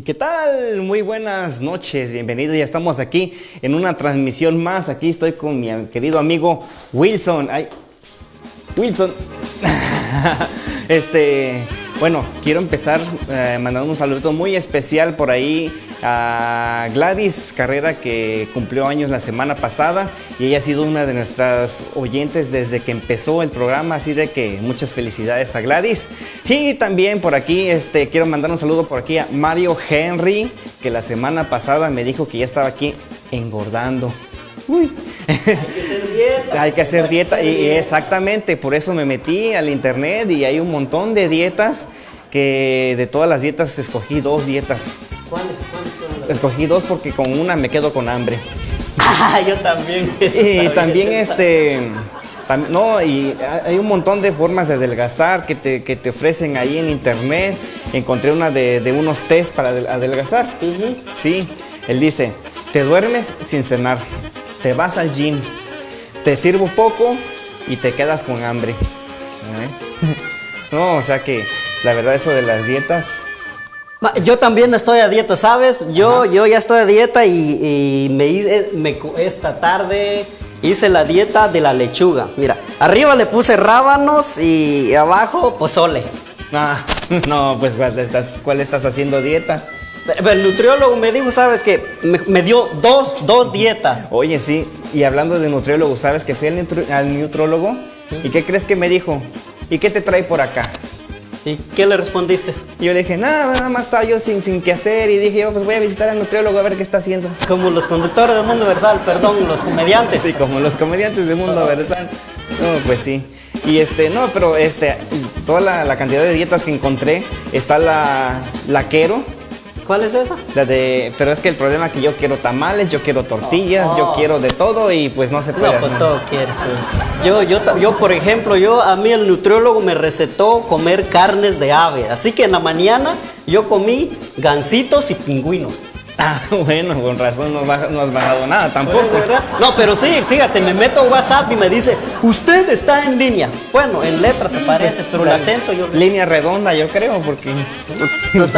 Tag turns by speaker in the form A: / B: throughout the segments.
A: ¿Y qué tal? Muy buenas noches, bienvenidos. Ya estamos aquí en una transmisión más. Aquí estoy con mi querido amigo Wilson. Ay, Wilson. este, bueno, quiero empezar eh, mandando un saludo muy especial por ahí a Gladys Carrera que cumplió años la semana pasada y ella ha sido una de nuestras oyentes desde que empezó el programa, así de que muchas felicidades a Gladys. Y también por aquí este, quiero mandar un saludo por aquí a Mario Henry que la semana pasada me dijo que ya estaba aquí engordando. Uy.
B: Hay que hacer dieta.
A: Hay que hacer dieta y exactamente, por eso me metí al internet y hay un montón de dietas que de todas las dietas escogí dos dietas.
B: ¿Cuáles? ¿Cuáles fueron las?
A: Escogí dos porque con una me quedo con hambre.
B: Ah, yo también.
A: Y también
B: bien.
A: este tam- no, y hay un montón de formas de adelgazar que te, que te ofrecen ahí en internet. Encontré una de, de unos test para adel- adelgazar. Sí, él dice, te duermes sin cenar, te vas al gym, te sirvo poco y te quedas con hambre. ¿Eh? No, o sea que la verdad eso de las dietas,
B: Yo también estoy a dieta, ¿sabes? Yo, yo ya estoy a dieta y, y me, esta tarde hice la dieta de la lechuga. Mira, arriba le puse rábanos y abajo pozole.
A: ah, no, pues ¿cuál estás, cuál estás haciendo dieta?
B: El nutriólogo me dijo, ¿sabes qué? Me, me dio dos, dos dietas.
A: Oye, sí, y hablando de nutriólogo, ¿sabes que fui al, nutri- al nutriólogo? ¿Y qué crees que me dijo? ¿Y qué te trae por acá?
B: ¿Y qué le respondiste?
A: Y yo le dije, nada, nada más estaba yo sin, sin qué hacer y dije, yo pues voy a visitar al nutriólogo a ver qué está haciendo.
B: Como los conductores del mundo universal, perdón, los comediantes.
A: Sí, como los comediantes del mundo versal. No, pues sí. Y este, no, pero este, toda la, la cantidad de dietas que encontré, está la, la quero,
B: ¿Cuál es esa?
A: la de, pero es que el problema es que yo quiero tamales, yo quiero tortillas, yo
B: Oh.
A: quiero de todo y pues no se puede.
B: No, pues todo quieres tú. Yo, yo, yo, por ejemplo, yo, a mí el nutriólogo me recetó comer carnes de ave. Así que en la mañana yo comí gansitos y pingüinos.
A: Ah, bueno, con razón no, baja- no has bajado nada tampoco.
B: No, pero sí, fíjate, me meto a WhatsApp y me dice, usted está en línea. Bueno, en letras aparece, pero el acento yo...
A: Línea redonda, yo creo, porque.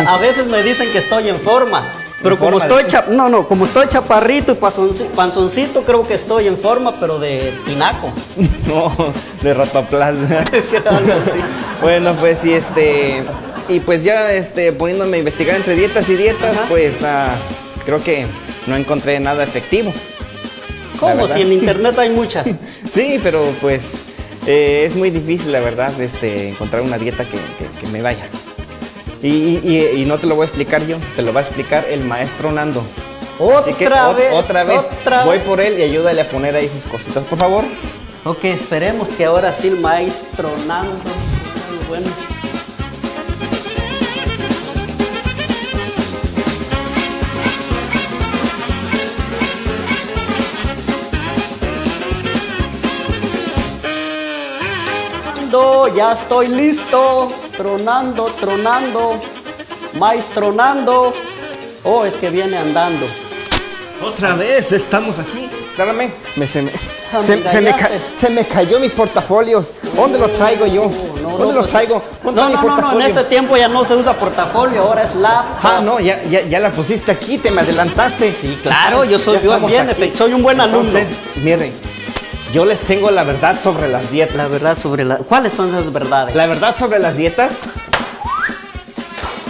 B: A veces me dicen que estoy en forma. Pero
A: ¿En
B: como estoy
A: de
B: cha- no, no, como estoy chaparrito y panzonci- panzoncito, creo que estoy en forma, pero de tinaco.
A: No, de rotoplasma. Bueno, pues sí, este. Y pues ya este, poniéndome a investigar entre dietas y dietas,
B: Ajá.
A: pues ah, creo que no encontré nada efectivo.
B: ¿Cómo? Si en internet hay muchas.
A: Sí, pero pues eh, es muy difícil, la verdad, este, encontrar una dieta que, que- que me vaya. Y, y- y no te lo voy a explicar yo, te lo va a explicar el maestro Nando. Así que
B: Otra vez.
A: otra vez,
B: otra
A: voy
B: vez.
A: por él y ayúdale a poner ahí sus cositas, por favor.
B: Ok, esperemos que ahora sí el maestro Nando. Bueno. Tronando, ya estoy listo. Tronando, tronando. Maestro Nando. Oh, es que viene andando.
A: Otra vez, estamos aquí. Espérame, me, se, me,
B: Ah,
A: se, se me ca- se me cayó mi portafolios. ¿Dónde lo traigo yo?
B: No, no,
A: ¿Dónde lo
B: pues-
A: traigo? ¿Dónde
B: No,
A: mi
B: no, no, no, en
A: portafolio?
B: este tiempo ya no se usa portafolio, ahora es laptop.
A: Ah, no, ya, ya, ya la pusiste aquí, te me adelantaste.
B: Sí, claro, yo soy yo bien, soy un buen alumno.
A: Entonces, miren, yo les tengo la verdad sobre las dietas.
B: La verdad sobre la... ¿Cuáles son esas verdades?
A: La verdad sobre las dietas.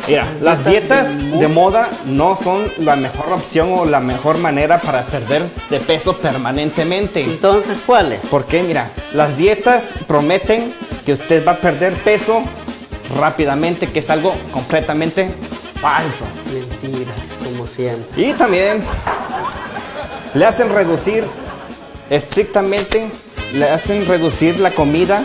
A: Mira, las dietas de moda no son la mejor opción o la mejor manera para perder de peso permanentemente.
B: Entonces, ¿cuáles?
A: ¿Por qué? Mira, las dietas prometen que usted va a perder peso rápidamente, que es algo completamente falso.
B: Mentiras, como siempre.
A: Y también le hacen reducir estrictamente, le hacen reducir la comida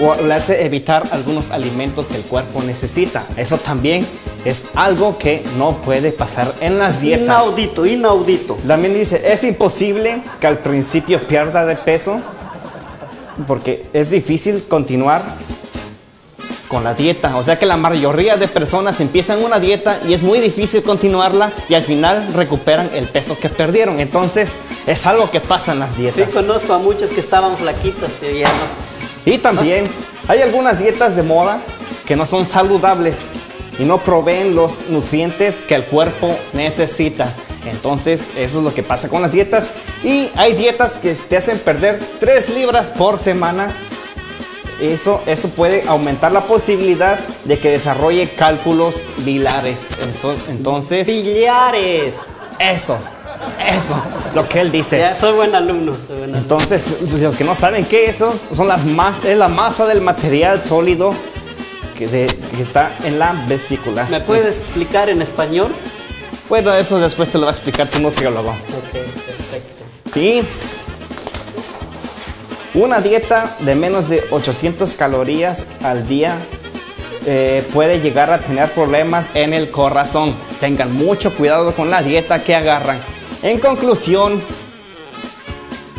A: o le hace evitar algunos alimentos que el cuerpo necesita. Eso también es algo que no puede pasar en las dietas.
B: Inaudito, inaudito.
A: También dice, es imposible que al principio pierda de peso porque es difícil continuar con la dieta. O sea que la mayoría de personas empiezan una dieta y es muy difícil continuarla y al final recuperan el peso que perdieron. Entonces es algo que pasa en las
B: Sí,
A: dietas.
B: conozco a muchas que estaban flaquitas y ya no.
A: Y también hay algunas dietas de moda que no son saludables. y no proveen los nutrientes que el cuerpo necesita. Entonces, eso es lo que pasa con las dietas. Y hay dietas que te hacen perder 3 libras por semana. Eso, eso puede aumentar la posibilidad de que desarrolle cálculos biliares. Entonces,
B: biliares.
A: Eso, eso, lo que él dice.
B: Ya, soy buen alumno, soy buen alumno.
A: Entonces, los que no saben qué es, son las más, es la masa del material sólido que, está en la vesícula.
B: ¿Me puedes explicar en español?
A: Bueno, eso después te lo va a explicar tu nutriólogo.
B: Ok, perfecto.
A: Sí. Una dieta de menos de 800 calorías al día eh, puede llegar a tener problemas en el corazón. Tengan mucho cuidado con la dieta que agarran. En conclusión,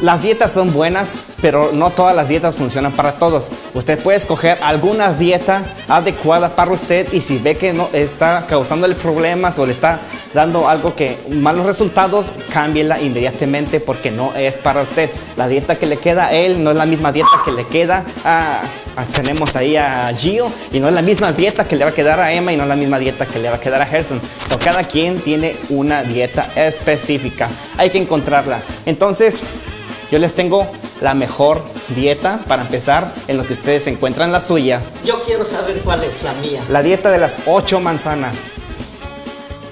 A: las dietas son buenas, pero no todas las dietas funcionan para todos. Usted puede escoger alguna dieta adecuada para usted y si ve que no está causándole problemas o le está dando algo que malos resultados, cámbiela inmediatamente porque no es para usted. La dieta que le queda a él no es la misma dieta que le queda a, tenemos ahí a Gio y no es la misma dieta que le va a quedar a Emma y no es la misma dieta que le va a quedar a Gerson. So, cada quien tiene una dieta específica. Hay que encontrarla. Entonces, yo les tengo la mejor dieta para empezar en lo que ustedes encuentran la suya.
B: Yo quiero saber cuál es la mía.
A: La dieta de las ocho manzanas.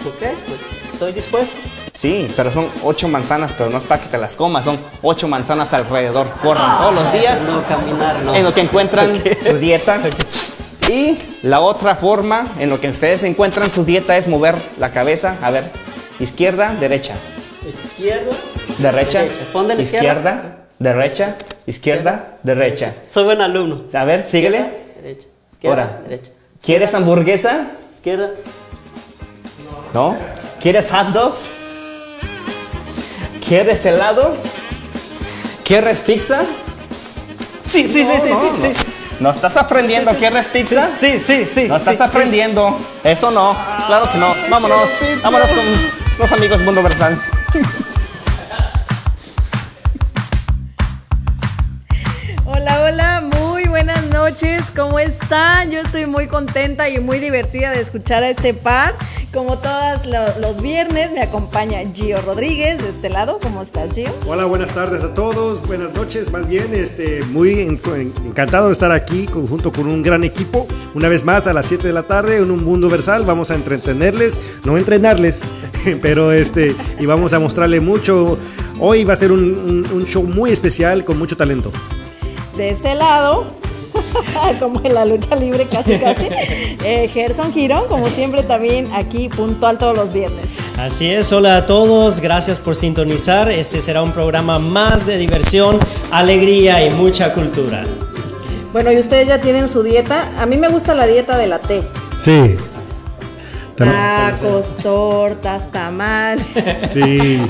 B: Ok, pues, estoy dispuesto.
A: Sí, pero son ocho manzanas, pero no es para que te las comas, son ocho manzanas alrededor. Corran todos los días.
B: No, caminar, no.
A: En lo que encuentran su dieta. Y la otra forma en lo que ustedes encuentran su dieta es mover la cabeza. A ver, izquierda, derecha.
B: Izquierda,
A: derecha,
B: izquierda,
A: izquierda, derecha, izquierda, derecha.
B: Soy buen alumno.
A: A ver, síguele.
B: Derecha, izquierda,
A: Ahora,
B: derecha.
A: ¿Quieres hamburguesa?
B: Izquierda.
A: ¿No? ¿Quieres hot dogs? ¿Quieres helado? ¿Quieres pizza?
B: Sí, sí, sí, sí,
A: no,
B: sí,
A: no.
B: sí.
A: ¿No estás aprendiendo? ¿Quieres pizza?
B: Sí, sí, sí.
A: ¿No estás aprendiendo? Eso no. Claro que no. Vámonos. Vámonos con los amigos Mundo Versal.
C: Noches, ¿cómo están? Yo estoy muy contenta y muy divertida de escuchar a este par. Como todos lo- los viernes me acompaña Gio Rodríguez de este lado. ¿Cómo estás, Gio?
D: Hola, buenas tardes a todos, buenas noches, más bien, este, muy en- en- encantado de estar aquí junto con un gran equipo, una vez más a las 7 de la tarde en un mundo versal, vamos a entretenerles, no entrenarles, pero este, y vamos a mostrarle mucho, hoy va a ser un, un- un show muy especial con mucho talento.
C: De este lado, como en la lucha libre casi casi, eh, Gerson Girón, como siempre también aquí puntual todos los viernes.
E: Así es, hola a todos, gracias por sintonizar. Este será un programa más de diversión, alegría y mucha cultura.
C: Bueno, y ustedes ya tienen su dieta. A mí me gusta la dieta de la T.
D: Sí.
C: Tacos, tortas, tamal.
D: Sí,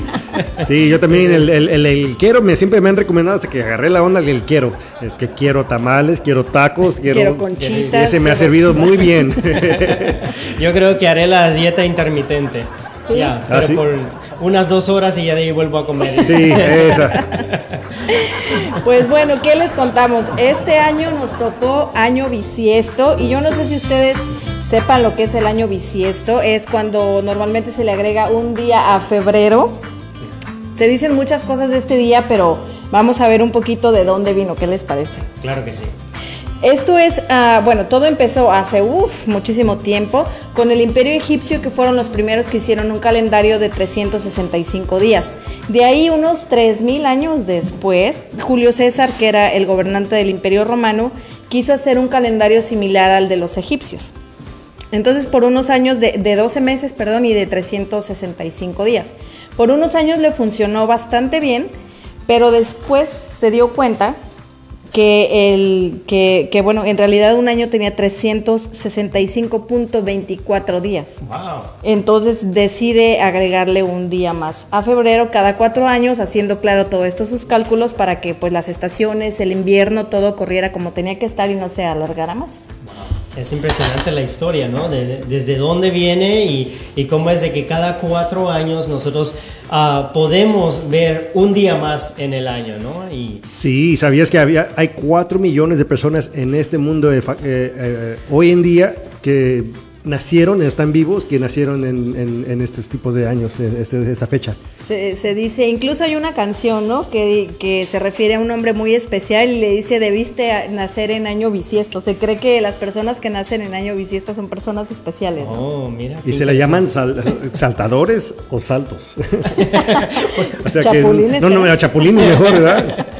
D: sí, yo también el, el, el- el quiero, me, siempre me han recomendado hasta que agarré la onda del quiero. Es que quiero tamales, quiero tacos, quiero...
C: Quiero conchitas,
D: Y ese me ha servido muy bien.
E: Yo creo que haré la dieta intermitente. Ya, pero
D: ¿Ah, sí?
E: por unas dos horas y ya de ahí vuelvo a comer.
D: Sí, esa.
C: Pues bueno, ¿qué les contamos? Este año nos tocó año bisiesto y yo no sé si ustedes sepan lo que es el año bisiesto. Es cuando normalmente se le agrega un día a febrero. Se dicen muchas cosas de este día, pero vamos a ver un poquito de dónde vino. ¿Qué les parece?
E: Claro que sí.
C: Esto es, ah, bueno, todo empezó hace uf, muchísimo tiempo con el imperio egipcio que fueron los primeros que hicieron un calendario de 365 días. De ahí unos 3.000 años después, Julio César, que era el gobernante del imperio romano, quiso hacer un calendario similar al de los egipcios. Entonces, por unos años de, de 12 meses, perdón, y de 365 días. Por unos años le funcionó bastante bien, pero después se dio cuenta que, el, que, que, bueno, en realidad un año tenía 365.24 días.
E: Wow.
C: Entonces decide agregarle un día más a febrero cada cuatro años, haciendo claro todo esto sus cálculos para que pues las estaciones, el invierno, todo corriera como tenía que estar y no se alargara más.
E: Es impresionante la historia, ¿no? De- de- desde dónde viene y, cómo es de que cada cuatro años nosotros ah, podemos ver un día más en el año, ¿no? Y
D: Sí, ¿sabías que había, hay 4 millones de personas en este mundo eh, eh, hoy en día que nacieron, están vivos, que nacieron en, en, en estos tipos de años, en este- esta fecha.
C: Se, se dice, incluso hay una canción, ¿no? Que, que se refiere a un hombre muy especial y le dice, debiste a- nacer en año bisiesto. Se cree que las personas que nacen en año bisiesto son personas especiales. ¿no?
E: Oh, mira.
D: Y se le llaman sal- saltadores o saltos. o sea
C: Chapulines,
D: que, no, no,
C: ¿eh?
D: a chapulines mejor, ¿verdad?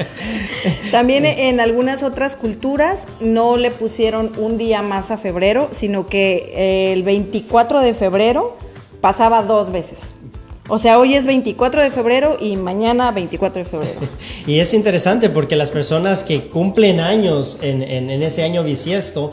C: También en algunas otras culturas no le pusieron un día más a febrero, sino que eh, el 24 de febrero pasaba dos veces. O sea, hoy es 24 de febrero y mañana 24 de febrero.
E: Y es interesante porque las personas que cumplen años en, en- en ese año bisiesto,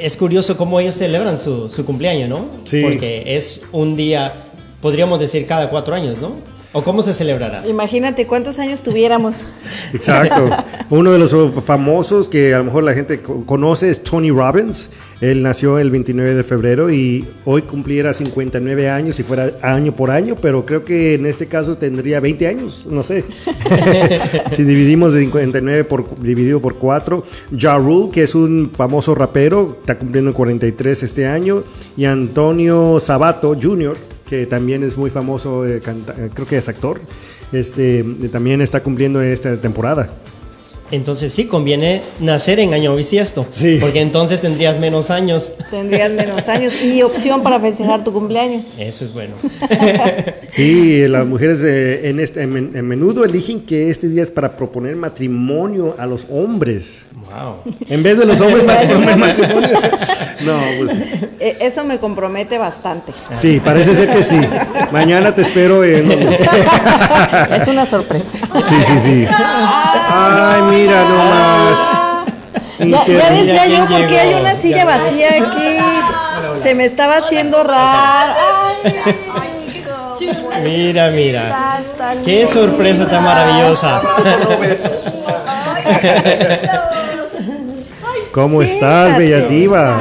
E: es curioso cómo ellos celebran su, su cumpleaños, ¿no?
D: Sí.
E: Porque es un día, podríamos decir, cada cuatro años, ¿no? ¿O cómo se celebrará?
C: Imagínate cuántos años tuviéramos.
D: Exacto. Uno de los famosos que a lo mejor la gente co- conoce es Tony Robbins. Él nació el 29 de febrero y hoy cumpliera 59 años si fuera año por año, pero creo que en este caso tendría 20 años, no sé. si dividimos de 59 por, dividido por 4. Ja Rule, que es un famoso rapero, está cumpliendo 43 este año. Y Antonio Sabato Jr., que también es muy famoso, eh, eh, creo que es actor, este, también está cumpliendo esta temporada.
E: Entonces sí conviene nacer en año bisiesto,
D: Sí.
E: porque entonces tendrías menos años.
C: Tendrías menos años y opción para festejar tu cumpleaños.
E: Eso es bueno.
D: Sí, las mujeres eh, en, este, en, men- en menudo eligen que este día es para proponer matrimonio a los hombres.
E: Wow.
D: En vez de los hombres para proponer matrimonio. No, pues
C: Eh, Eso me compromete bastante.
D: sí, parece ser que sí. Mañana te espero en...
C: Es una sorpresa.
D: Sí, sí, sí. Ay, mira nomás.
C: Ya, decía yo
E: ¿quién
C: porque hay una silla vacía aquí. Se me estaba haciendo raro. Ay,
E: Mira, mira. Qué sorpresa tan maravillosa.
D: ¿Cómo estás, bella diva?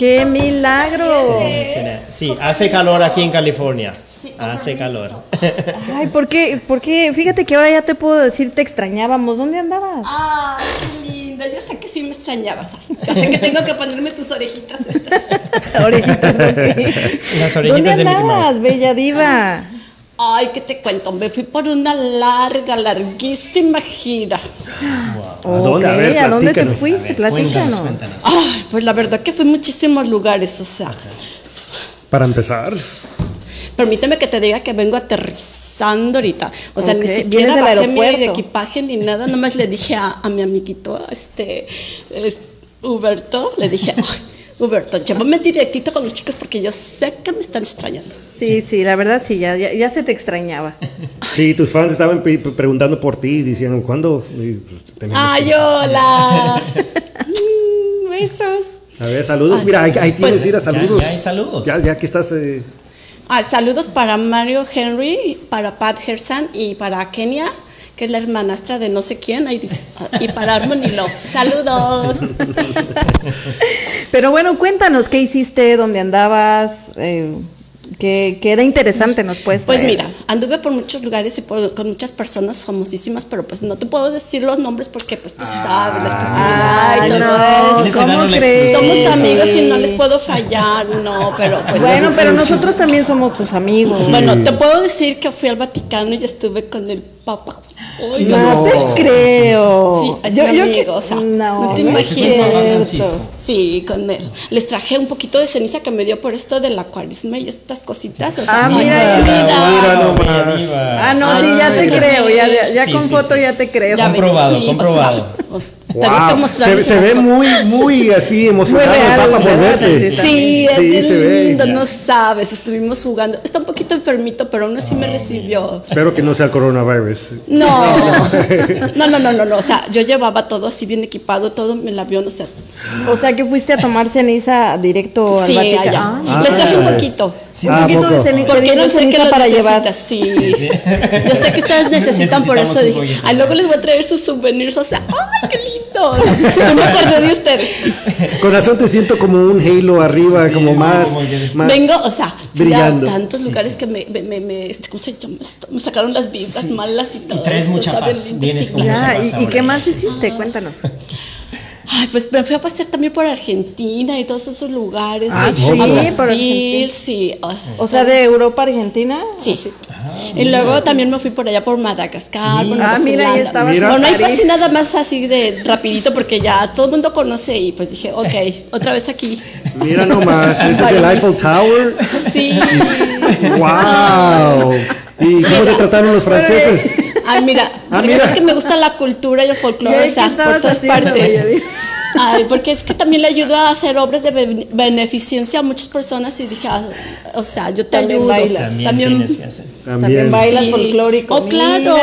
C: ¡Qué milagro!
E: Sí, hace calor aquí en California. Hace calor.
C: Ay, ¿por qué? ¿por qué? Fíjate que ahora ya te puedo decir, te extrañábamos. ¿Dónde andabas?
F: Ay, qué linda. Yo sé que sí me extrañabas. Ya sé que tengo que ponerme tus orejitas estas.
C: Orejitas, ok.
E: Las
C: ¿Dónde
E: orejitas de Mickey
C: andabas,
E: Mouse.
C: bella diva?
F: Ay, ¿qué te cuento? Me fui por una larga, larguísima gira.
D: ¿A dónde? A ver,
C: Ok, ¿a dónde te fuiste? Platícanos.
E: cuéntanos.
F: Ay, pues la verdad que fui a muchísimos lugares, o sea.
D: Para empezar.
F: Permíteme que te diga que vengo aterrizando ahorita. O sea,
C: Ok,
F: ni siquiera bajé mi equipaje ni nada. Nomás le dije a, a mi amiguito, este, eh, Huberto, le dije, ay, Huberto, llévame directito con los chicos porque yo sé que me están extrañando.
C: Sí, sí, la verdad sí, ya, ya, ya se te extrañaba.
D: Sí, tus fans estaban preguntando por ti, diciendo, ¿cuándo? Y, pues, tenemos
F: ¡Ay,
D: que-
F: hola! Mm, Besos.
D: A ver, saludos. Mira, ahí, ahí tienes
F: Pues,
D: que ir a saludos.
E: ya hay saludos.
D: Ya, ya que estás. eh,
F: Ah, saludos para Mario Henry, para Pat Hersan y para Kenia, que es la hermanastra de no sé quién, ah, y para Harmony Love. Saludos.
C: Pero bueno, cuéntanos qué hiciste, dónde andabas, eh, qué, qué era interesante nos puedes
F: Pues
C: traer?
F: mira, anduve por muchos lugares y por- con muchas personas famosísimas, pero pues no te puedo decir los nombres porque pues tú sabes, la exclusividad y
C: Ay,
F: todo
C: no,
F: eso.
C: ¿cómo crees?
F: Somos
E: Sí.
F: amigos y no les puedo fallar, no, pero pues...
C: Bueno, pero nosotros también somos tus amigos.
F: Bueno, te puedo decir que fui al Vaticano y estuve con el Papa. Ay,
C: No, te creo.
F: Sí, es mi amigo, o sea, no te imaginas. Sí, con él. Les traje un poquito de ceniza que me dio por esto de la cuarisma y estas cositas. o sea,
C: Ah, mira,
D: mira
E: bella diva.
C: Ah, no,
F: Ah,
C: sí, ya te creo, ya, ya, ya
E: Sí,
C: con
E: sí,
C: foto
E: sí.
C: ya te creo.
F: Ya
E: Comprobado,
F: sí,
E: comprobado.
F: o sea, que
D: wow, se, ve muy, muy así emocionado
C: Muy sí,
D: por
C: sí,
D: verte.
C: sí,
F: Sí, es
D: Sí,
F: bien lindo, no sabes. Estuvimos jugando. Está un poquito enfermito, pero aún así me recibió.
D: Espero que no sea el coronavirus.
F: No, no, no, no, no, no. O sea, yo llevaba todo así bien equipado, todo en el avión, o sea.
C: O sea, que fuiste a tomar ceniza directo al
F: Sí,
C: Vaticano.
F: allá.
C: Ah,
F: Les traje un poquito.
C: Un
D: ¿a
C: poquito de
D: poco?
C: ceniza, te
F: Porque yo sé
C: ceniza
F: lo
C: para llevar.
F: sí. Yo sé que ustedes necesitan, por eso dije, ah, luego les voy a traer sus souvenirs, o sea, ¡ay, qué lindo! Yo me acordé de ustedes.
D: Con razón te siento como un halo arriba,
E: sí,
D: como
E: sí,
D: más.
E: como que-
D: más-
F: Vengo, o sea, fui
D: brillando.
F: a tantos lugares que me, me, me, me- ¿cómo se llama? Me sacaron las vibras malas y todo.
E: traes
F: eso,
E: mucha
F: ¿saben?
E: paz,
F: Lindo,
E: vienes
F: sí,
E: con
F: claro.
E: mucha
C: Ya,
E: paz
C: ¿y, y
E: ahora.
C: qué más hiciste? Cuéntanos.
F: Ay, pues me fui a pasear también por Argentina y todos esos lugares.
C: Ah, sí,
F: a
C: por Argentina.
F: sí. ah,
C: O sea, de Europa a Argentina.
F: Sí. y luego también me fui por allá por Madagascar, por Nueva
C: Ah, mira, ahí
F: Zelanda.
C: estabas
D: Mira.
C: en
F: Bueno, ahí pasé nada más así de rapidito porque ya todo el mundo conoce y pues dije, ok, otra vez aquí.
D: Mira nomás, ese es el. Eiffel Tower.
F: Sí.
D: ¡Wow! ¿Y cómo te trataron los franceses?
F: Ay, mira,
D: Ah, mira.
F: es que me gusta la cultura y el
C: ¿Y
F: folclore, o sea, por todas partes. Ay, porque es que también le ayudo a hacer obras de be- beneficencia a muchas personas y dije, ah, o sea, yo te
C: También
F: ayudo.
C: bailas.
E: También, tienes que hacer.
D: También.
C: También bailas
F: Sí.
C: folclórico.
F: Oh, claro.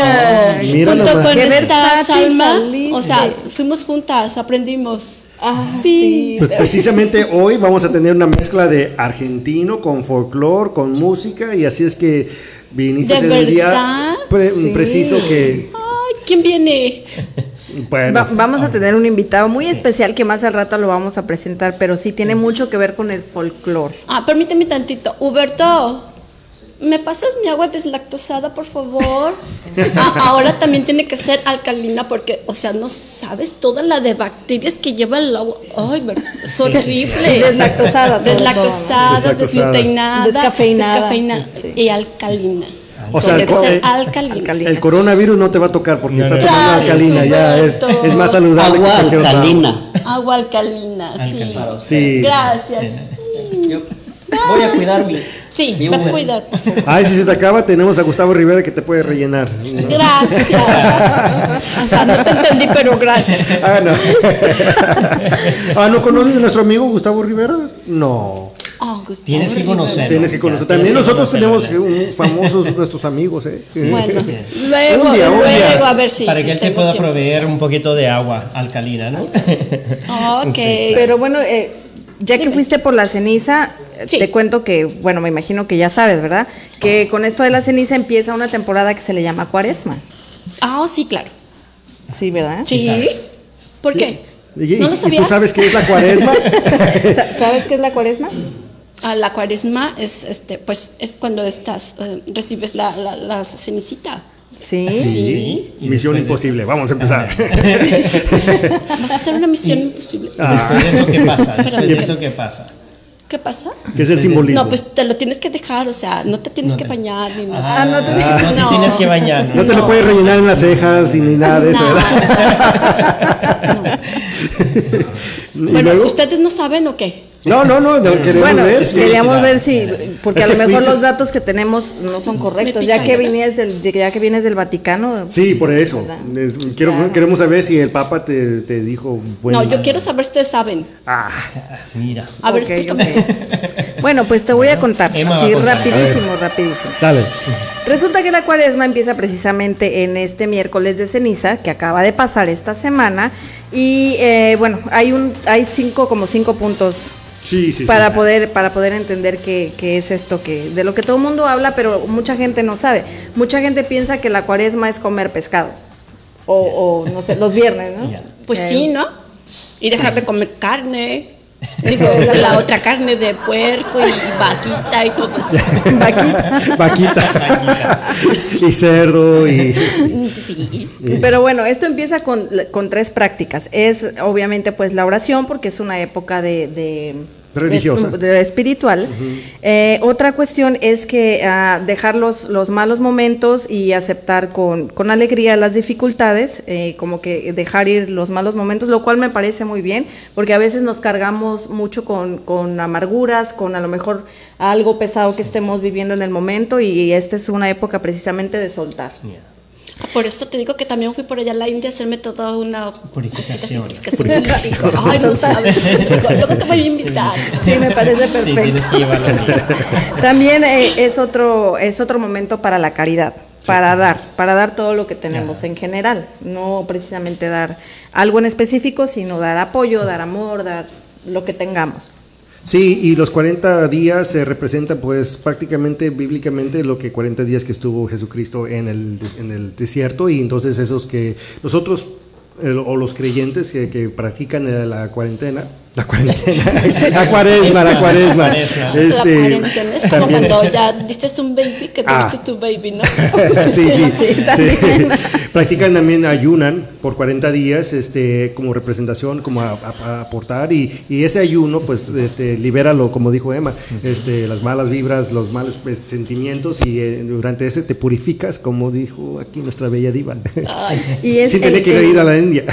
C: Mira.
F: Junto con
C: Qué
F: esta Salma, o sea, fuimos juntas, aprendimos.
C: Ah,
F: Sí.
D: Pues precisamente hoy vamos a tener una mezcla de argentino con folclore, con música y así es que viniste
F: ¿De
D: en el día
F: verdad?
D: pre-
C: Sí.
D: preciso que
F: Ay, ¿quién viene?
D: bueno,
C: Va- vamos a tener un invitado muy especial que más al rato lo vamos a presentar, pero sí tiene mucho que ver con el folclore.
F: Ah, permíteme tantito. Huberto, ¿me pasas mi agua deslactosada, por favor? Ah, ahora también tiene que ser alcalina porque, o sea, no sabes toda la de bacterias que lleva el agua. Ay, es horrible.
C: Deslactosada,
F: Deslactosada, desgluteinada,
C: Descafeinada.
F: descafeinada
C: Sí.
F: y alcalina.
D: O sea,
F: Tiene
D: el
F: que
D: co-
F: ser alcalina.
D: el coronavirus no te va a tocar porque está tomando alcalina, ya es, más saludable
B: Agua
D: que cualquier otra
B: alcalina.
F: Agua alcalina, sí.
E: Alcalina.
D: Sí.
F: Gracias.
B: Yo voy a cuidar mi.
F: Sí,
B: mi
F: va a cuidar.
D: Ay, si se te acaba, tenemos a Gustavo Rivera que te puede rellenar.
F: Gracias. O sea, no te entendí, pero gracias.
D: Ah, no. ah, ¿no conoces a nuestro amigo Gustavo Rivera? No.
F: Oh, Gustavo
E: Tienes que
F: Rivera.
E: conocerlo.
D: Tienes que conocer. También nosotros tenemos famosos nuestros amigos, ¿eh?
F: Bueno, luego,
D: Un día, un
F: luego, a ver si.
E: Para
F: si
E: que él te pueda
F: tiempo.
E: proveer un poquito de agua alcalina, ¿no?
F: Ok.
C: Pero bueno, eh, ya que fuiste por la ceniza,
F: Sí.
C: te cuento que, bueno, me imagino que ya sabes, ¿verdad? Que con esto de la ceniza empieza una temporada que se le llama cuaresma.
F: Ah, sí, claro.
C: Sí, ¿verdad?
F: Sí. ¿Por qué?
D: ¿Y, y-
F: ¿No lo
D: y
F: sabías?
D: tú sabes qué es la cuaresma?
C: Sa- ¿Sabes qué es la cuaresma?
F: Ah, la cuaresma es, este, pues, es cuando estás, eh, recibes la, la, la cenicita.
C: Sí.
E: Sí. Y
D: Misión imposible. Vamos a empezar.
F: Vas a hacer una misión imposible.
D: Ah.
E: Después de eso, ¿qué pasa? Después de eso, ¿qué pasa?
F: ¿Qué pasa?
D: ¿Qué es el simbolismo?
F: No, pues te lo tienes que dejar, o sea, no te tienes
E: No
F: que bañar ni nada.
C: Ah, no te-
E: Ah, no te
F: No.
E: tienes que bañar.
D: No te lo puedes rellenar en las cejas y ni nada de eso,
F: No.
D: ¿verdad? ¿Y
F: Bueno,
D: luego?
F: ¿ustedes no saben o qué?
D: No, no, no, no, queremos
C: Bueno,
D: ver.
E: es
C: queríamos ver si, porque
D: Es
C: a lo mejor
D: fuiste-
C: los datos que tenemos no son correctos, ya que vienes del, ya que vienes del Vaticano.
D: Sí, por eso. Quiero-
C: Claro.
D: Queremos saber si el Papa te, te dijo. bueno,
F: no, yo quiero saber si ustedes saben.
D: Ah,
E: Mira.
F: A ver,
C: Ok,
F: explícame.
C: Bueno, pues te voy a contar,
E: Emma
C: así
E: a contar.
C: rapidísimo, rapidísimo.
D: dale.
C: Resulta que la cuaresma empieza precisamente en este miércoles de ceniza que acaba de pasar esta semana y eh, bueno, hay un, hay cinco como cinco puntos
D: Sí, sí, sí.
C: para poder para poder entender qué, qué es esto que de lo que todo el mundo habla, pero mucha gente no sabe. Mucha gente piensa que la cuaresma es comer pescado o, o, no sé los viernes, ¿no?
F: Pues
C: Eh,
F: sí, ¿no? Y dejar de comer carne. Digo, la otra carne de puerco y vaquita y todo eso.
C: Vaquita.
D: Vaquita. y cerdo y.
F: Sí.
C: Pero bueno, esto empieza con, con tres prácticas. Es obviamente pues la oración, porque es una época de... de
D: Religiosa.
C: espiritual. Eh, otra cuestión es que ah, dejar los, los malos momentos y aceptar con, con alegría las dificultades, eh, como que dejar ir los malos momentos, lo cual me parece muy bien, porque a veces nos cargamos mucho con, con amarguras, con a lo mejor algo pesado que estemos viviendo en el momento y esta es una época precisamente de soltar.
F: Por eso te digo que también fui por allá a la India a hacerme toda una
E: Purificación.
F: purificación. Rico. Ay, no sabes. Luego, luego te voy a invitar.
C: Sí, me parece
E: Sí,
C: perfecto.
E: tienes que llevarlo bien.
C: También eh, es otro es otro momento para la caridad, para dar, para dar todo lo que tenemos en general, no precisamente dar algo en específico, sino dar apoyo, dar amor, dar lo que tengamos.
D: Sí, y los 40 días se representan pues prácticamente bíblicamente lo que 40 días que estuvo Jesucristo en el, en el desierto y entonces esos que nosotros el- o los creyentes que, que practican eh, la cuarentena, La cuarentena. La cuaresma, la cuaresma.
E: Cuaresma.
F: la
D: Este,
F: cuarentena es como
D: también-
F: cuando ya diste un baby, que
D: Ah.
F: tuviste tu baby, ¿no?
D: sí, sí,
C: Sí, también.
D: sí. Practican también, ayunan por 40 días este, como representación, como a, a- a aportar y, y ese ayuno pues este, libéralo, como dijo Emma, este, las malas vibras, los malos pues, sentimientos y eh, durante ese te purificas, como dijo aquí nuestra bella diva.
F: Ay,
C: Y es
D: Sin tener
C: el-
D: que ir a la India.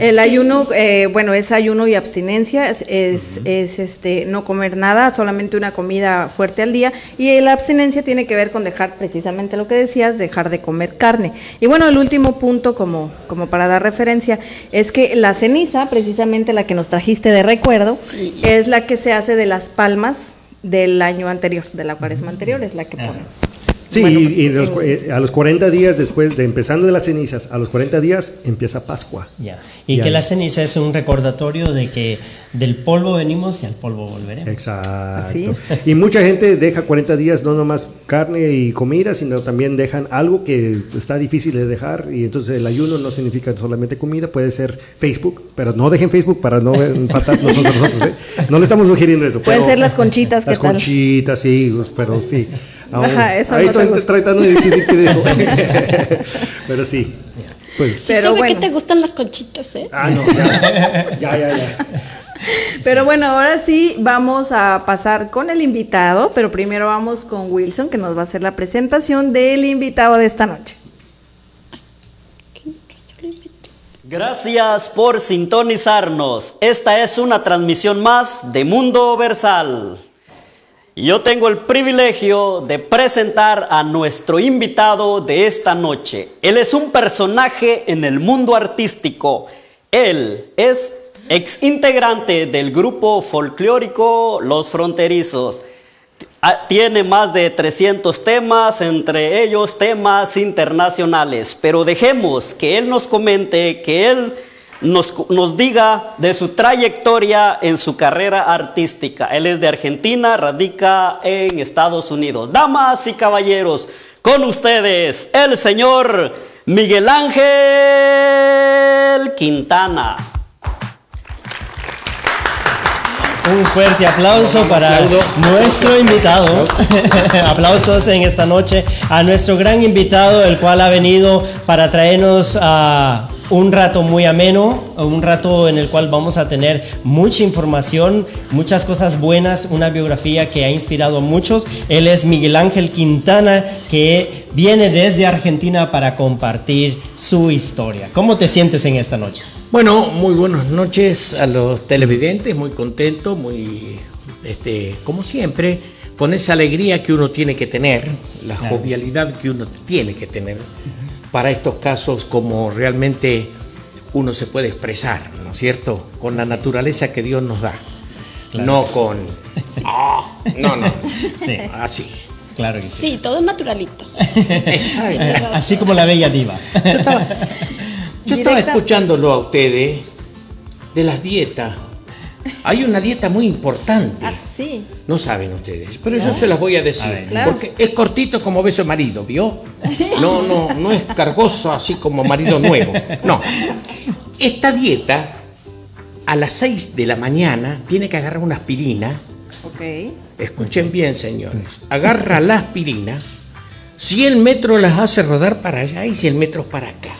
C: El ayuno, eh, bueno, es ayuno y abstinencia, es, es, es, este, no comer nada, solamente una comida fuerte al día. Y la abstinencia tiene que ver con dejar precisamente lo que decías, dejar de comer carne. Y bueno, el último punto, como, como para dar referencia, es que la ceniza, precisamente la que nos trajiste de recuerdo, es la que se hace de las palmas del año anterior, de la cuaresma anterior, es la que ponen.
D: Sí,
C: Bueno,
D: y, y los
C: en-
D: cu- eh, a los 40 días después de empezando de las cenizas, a los 40 días empieza Pascua.
E: Ya. Y
D: Ya.
E: que la ceniza es un recordatorio de que del polvo venimos y al polvo volveremos.
D: Exacto.
C: Así
D: Y mucha gente deja 40 días no nomás carne y comida, sino también dejan algo que está difícil de dejar. Y entonces el ayuno no significa solamente comida, puede ser Facebook, pero no dejen Facebook para no empatar nosotros. nosotros, ¿eh? No le estamos sugiriendo eso.
C: Pueden
D: pero-
C: ser las conchitas, ¿qué
D: Las
C: tal?
D: conchitas, sí, pero sí. Aún-
C: Ajá, eso
D: ahí
C: no
D: estoy tratando de decidir qué dejo. pero sí. Pues.
F: sí
C: Pero
F: se ve que
C: bueno.
F: te gustan las conchitas, ¿eh?
D: Ah, no, ya. Ya, ya, ya.
C: Pero bueno, ahora sí vamos a pasar con el invitado, pero primero vamos con Wilson, que nos va a hacer la presentación del invitado de esta noche.
B: Gracias por sintonizarnos. Esta es una transmisión más de Mundo Versal. Yo tengo el privilegio de presentar a nuestro invitado de esta noche. Él es un personaje en el mundo artístico. Él es ex integrante del grupo folclórico Los Fronterizos. Ah, Tiene más de 300 temas, entre ellos temas internacionales. Pero dejemos que él nos comente, que él nos, nos diga de su trayectoria en su carrera artística. Él es de Argentina, radica en Estados Unidos. Damas y caballeros, con ustedes el señor Miguel Ángel Quintana.
E: Un fuerte aplauso para nuestro invitado. Aplausos en esta noche a nuestro gran invitado, el cual ha venido para traernos a un rato muy ameno, un rato en el cual vamos a tener mucha información, muchas cosas buenas, una biografía que ha inspirado a muchos. Él es Miguel Ángel Quintana, que viene desde Argentina para compartir su historia. ¿Cómo te sientes en esta noche?
G: Bueno, muy buenas noches a los televidentes, muy contento, muy, este, como siempre, con esa alegría que uno tiene que tener, la
E: Claro,
G: jovialidad que uno tiene que tener para estos casos como realmente uno se puede expresar, ¿no es cierto? Con la naturaleza que Dios nos da, no con, "Ah", no, no,
E: Sí,
G: así.
E: claro que sí.
F: Sí, todos naturalitos.
G: Exacto.
E: Así como la bella diva.
G: Yo estaba
C: Directa-
G: escuchándolo a ustedes de las dietas. Hay una dieta muy importante.
C: Ah, sí.
G: No saben ustedes, pero yo se las voy a decir.
E: A ver.
C: Claro.
G: Porque es cortito como beso marido, ¿vio? No, no, no es cargoso así como marido nuevo. No. Esta dieta, a las 6 de la mañana, tiene que agarrar una aspirina.
C: Ok.
G: Escuchen bien, señores. Agarra la aspirina. 100 metros las hace rodar para allá y 100 metros para acá.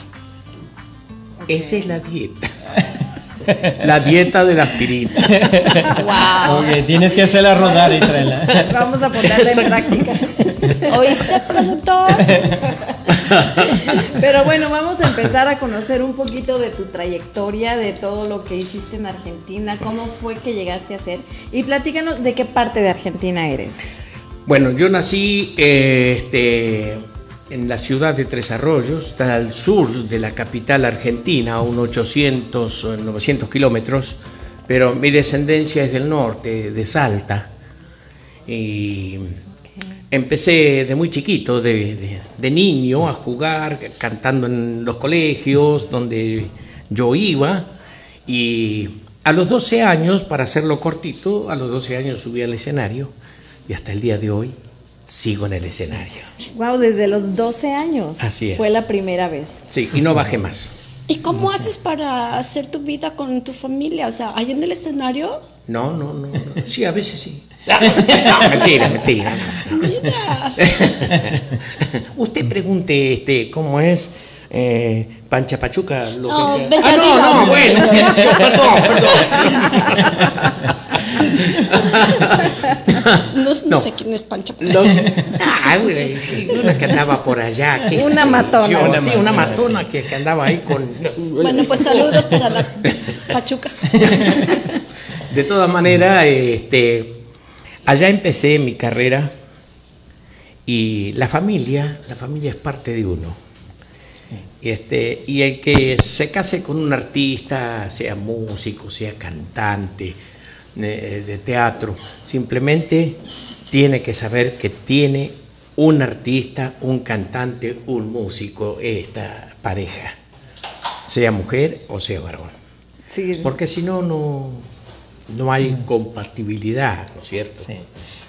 G: Esa es la dieta. La dieta de la aspirina.
F: Wow.
E: Tienes que hacerla rodar y traerla.
C: Vamos a ponerla en práctica.
F: ¿Oíste, productor?
C: Pero bueno, vamos a empezar a conocer un poquito de tu trayectoria, de todo lo que hiciste en Argentina, cómo fue que llegaste a ser. Y platícanos de qué parte de Argentina eres.
G: Bueno, yo nací eh, este, en la ciudad de Tres Arroyos, está al sur de la capital argentina, a unos 800 o 900 kilómetros, pero mi descendencia es del norte, de Salta. Y empecé de muy chiquito, de, de- de niño, a jugar, cantando en los colegios donde yo iba. Y a los 12 años, para hacerlo cortito, a los 12 años subí al escenario y hasta el día de hoy sigo en el escenario.
C: Wow, desde los 12 años.
G: Así es.
C: Fue la primera vez.
G: Sí, y no bajé más.
F: ¿Y cómo haces para hacer tu vida con tu familia? O sea, ahí en el escenario.
G: No, no, no, no. Sí, a veces sí. No, mentira, mentira. no, no.
F: Mira.
G: Usted pregunte este, cómo es eh, Pancha Pachuca. Lo
F: No,
G: que...
F: ven
G: Ah, no, no, bueno. perdón,
F: No, no
G: No.
F: sé quién es Pancha.
G: No. Ah, güey, una que andaba por allá.
C: Una matona.
G: yo,
C: Una
G: sí, una matona que, que andaba ahí con...
F: Bueno, pues saludos para la Pachuca.
G: De todas maneras, este, allá empecé mi carrera y la familia, la familia es parte de uno. Este, y el que se case con un artista, sea músico, sea cantante de teatro, simplemente tiene que saber que tiene un artista, un cantante, un músico, esta pareja, sea mujer o sea varón.
C: Sí.
G: Porque si no, no, no hay compatibilidad, ¿no es cierto?
E: Sí.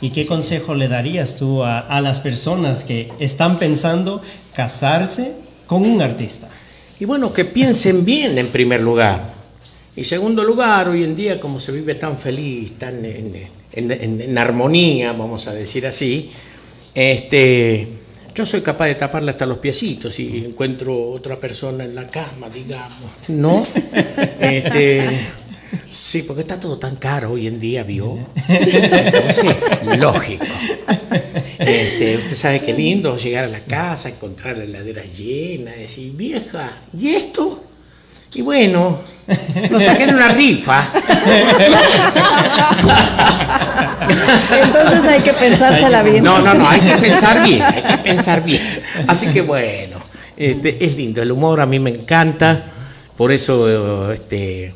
E: ¿Y qué consejo le darías tú a, a las personas que están pensando casarse con un artista?
G: Y bueno, que piensen bien en primer lugar. Y segundo lugar, hoy en día como se vive tan feliz, tan en, en- en- en armonía, vamos a decir así, este, yo soy capaz de taparle hasta los piecitos si encuentro otra persona en la cama, digamos. ¿No? Este, sí, porque está todo tan caro hoy en día, ¿vio? Sí, lógico. Este, usted sabe qué lindo llegar a la casa, encontrar la heladera llena, decir, vieja, ¿y esto? Y bueno, lo saqué en una rifa.
C: Entonces hay que pensársela bien.
G: No, no, no, hay que pensar bien, hay que pensar bien. Así que bueno, este, es lindo, el humor a mí me encanta, por eso este,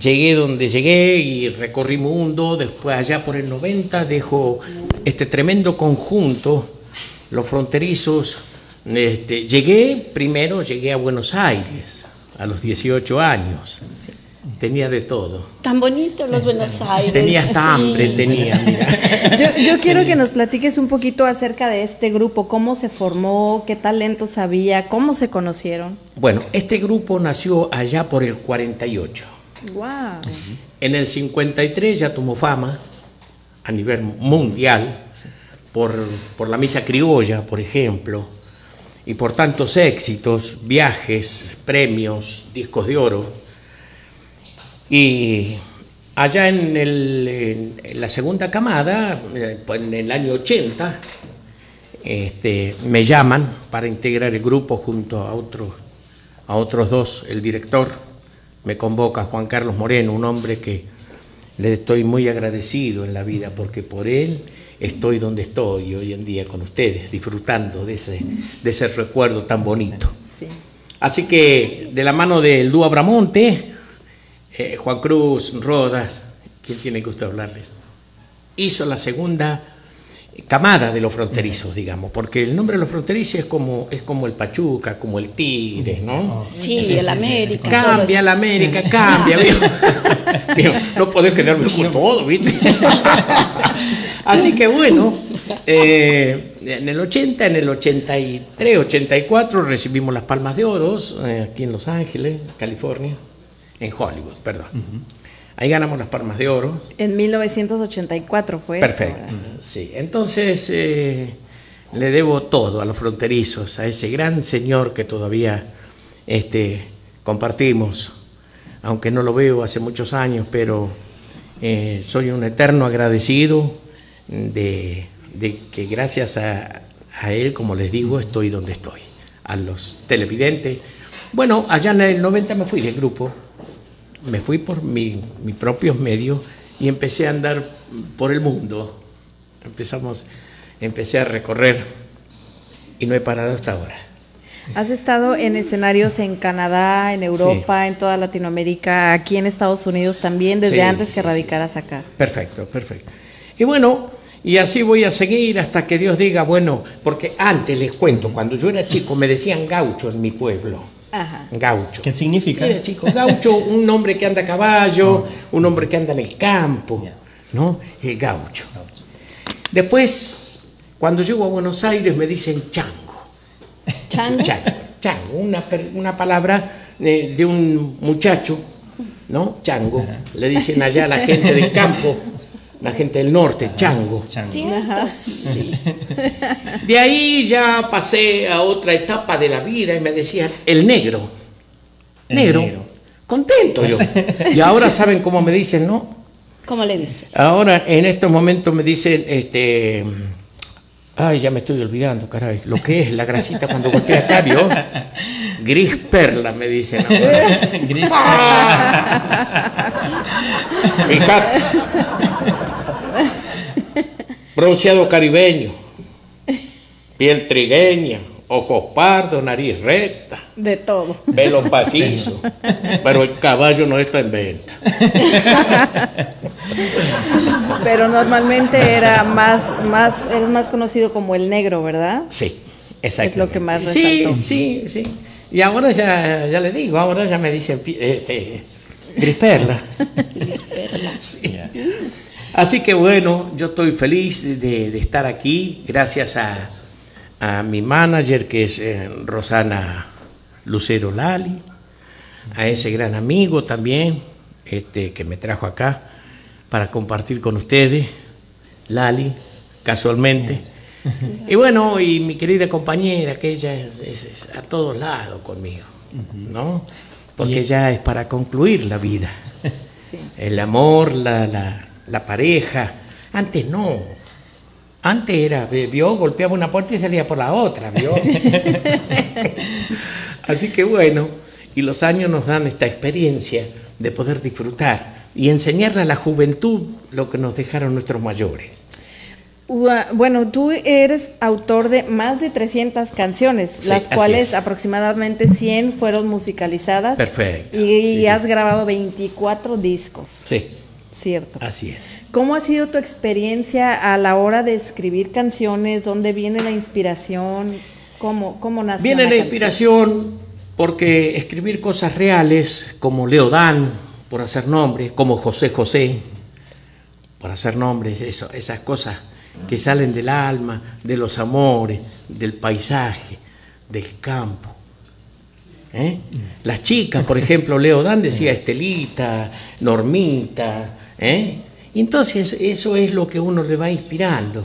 G: llegué donde llegué y recorrí mundo, después allá por el 90 dejo este tremendo conjunto, los fronterizos, este, llegué, primero llegué a Buenos Aires a los 18 años, tenía de todo,
F: Tan bonito los Buenos Aires.
G: tenía hasta
F: sí.
G: hambre, tenía, mira.
C: Yo, yo quiero que nos platiques un poquito acerca de este grupo, cómo se formó, qué talentos había, cómo se conocieron.
G: Bueno, este grupo nació allá por el 48.
C: Wow.
G: En el 53 ya tomó fama a nivel mundial por, por la misa criolla, por ejemplo, y por tantos éxitos, viajes, premios, discos de oro. Y allá en, el- la segunda camada, eh, en el año 80, este, me llaman para integrar el grupo junto a otros, a otros dos. El director me convoca, Juan Carlos Moreno, un hombre que le estoy muy agradecido en la vida porque por él estoy donde estoy hoy en día con ustedes, disfrutando de ese, de ese recuerdo tan bonito.
C: Sí.
G: Así que de la mano del Dúo Abramonte, eh, Juan Cruz, Rodas, ¿quién tiene gusto de hablarles? Hizo la segunda camada de los fronterizos, digamos, porque el nombre de los fronterizos es como, es como el Pachuca, como el Tigre, ¿no?
F: Sí, el América.
G: Cambia la América, cambia. no podés quedarme con todo, ¿viste? Así que bueno, eh, en el 80, en el 83, 84 recibimos las Palmas de Oro eh, aquí en Los Ángeles, California, en Hollywood, perdón. Ahí ganamos las Palmas de Oro.
C: En 1984 fue. eso,
G: Perfecto. Sí, entonces eh, le debo todo a los fronterizos, a ese gran señor que todavía este, compartimos, aunque no lo veo hace muchos años, pero eh, soy un eterno agradecido de, de que gracias a, a él, como les digo, estoy donde estoy. A los televidentes. Bueno, allá en el 90 me fui del grupo, me fui por mi- mis propios medios y empecé a andar por el mundo. Empezamos, empecé a recorrer y no he parado hasta ahora.
C: Has estado en escenarios en Canadá, en Europa, en toda Latinoamérica, aquí en Estados Unidos también, desde
G: Sí,
C: antes
G: sí,
C: que radicaras acá.
G: Perfecto, perfecto. Y bueno, y así voy a seguir hasta que Dios diga, bueno, porque antes les cuento, cuando yo era chico me decían gaucho en mi pueblo.
C: Ajá.
G: Gaucho.
E: ¿Qué significa?
G: Mira, chicos, gaucho, un hombre que anda a caballo, un hombre que anda en el campo, ¿no? El gaucho. Después, cuando llego a Buenos Aires me dicen chango.
C: Chango.
G: Chango, chango, una, una palabra de, de un muchacho, ¿no? Chango, le dicen allá a la gente del campo, la gente del norte, chango.
F: Cierto, sí.
G: De ahí ya pasé a otra etapa de la vida y me decían, el negro.
E: El
G: negro.
E: negro.
G: Contento yo. Y ahora saben cómo me dicen, ¿no?
F: ¿Cómo le dice?
G: Ahora en estos momentos me dicen, este... Ay, ya me estoy olvidando, caray. Lo que es la grasita cuando golpea acá, ¿vio? Gris perla, me dicen ahora.
E: Gris.
G: Fíjate. Bronceado caribeño. Piel trigueña. Ojos pardos, nariz recta.
C: De todo.
G: Pelo pajizo. Pero el caballo no está en venta.
C: Pero normalmente era más, más, eres más conocido como el negro, ¿verdad?
G: Sí, exacto.
C: Es lo que más
G: Sí,
C: resaltó.
G: sí, sí. Y ahora ya, ya le digo, ahora ya me dicen este, gris perla. Sí. Así que bueno, yo estoy feliz de, de estar aquí, gracias a, a mi manager que es eh, Rosana Lucero Lali, a ese gran amigo también este, que me trajo acá para compartir con ustedes, Lali, casualmente. Y bueno, y mi querida compañera, que ella es, a todos lados conmigo, ¿no? Porque ya es para concluir la vida. El amor, la, la- la pareja. Antes no. Antes era, vio, golpeaba una puerta y salía por la otra, vio. Así que bueno, y los años nos dan esta experiencia de poder disfrutar y enseñarle a la juventud lo que nos dejaron nuestros mayores.
C: Bueno, tú eres autor de más de 300 canciones,
G: Sí,
C: las cuales
G: es.
C: aproximadamente 100 fueron musicalizadas.
G: Perfecto.
C: Y,
G: sí.
C: has grabado 24 discos,
G: Sí,
C: ¿cierto?
G: así es.
C: ¿Cómo ha sido tu experiencia a la hora de escribir canciones? ¿Dónde viene la inspiración? ¿Cómo, cómo nace
G: Viene la
C: canción?
G: inspiración porque escribir cosas reales como Leo Dan, por hacer nombres, como José José, por hacer nombres, eso, esas cosas que salen del alma, de los amores, del paisaje, del campo. ¿eh? Las chicas, por ejemplo, Leo Dan decía Estelita, Normita. ¿Eh? Entonces eso es lo que uno le va inspirando.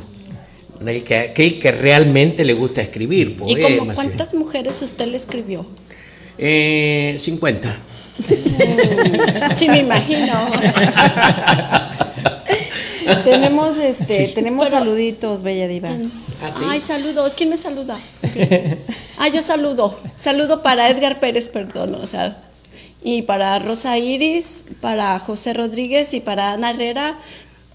G: El que, aquel que realmente le gusta escribir
F: ¿Y como cuántas mujeres usted le escribió?
G: Eh, 50.
F: Sí, me imagino.
C: Tenemos, este, tenemos
F: Pero-
C: saluditos, Bella Diva.
G: Ah, ¿sí?
F: Ay, saludos. ¿Quién me saluda? Ah, yo saludo. Saludo para Edgar Pérez, perdón. O sea, y para Rosa Iris, para José Rodríguez y para Ana Herrera.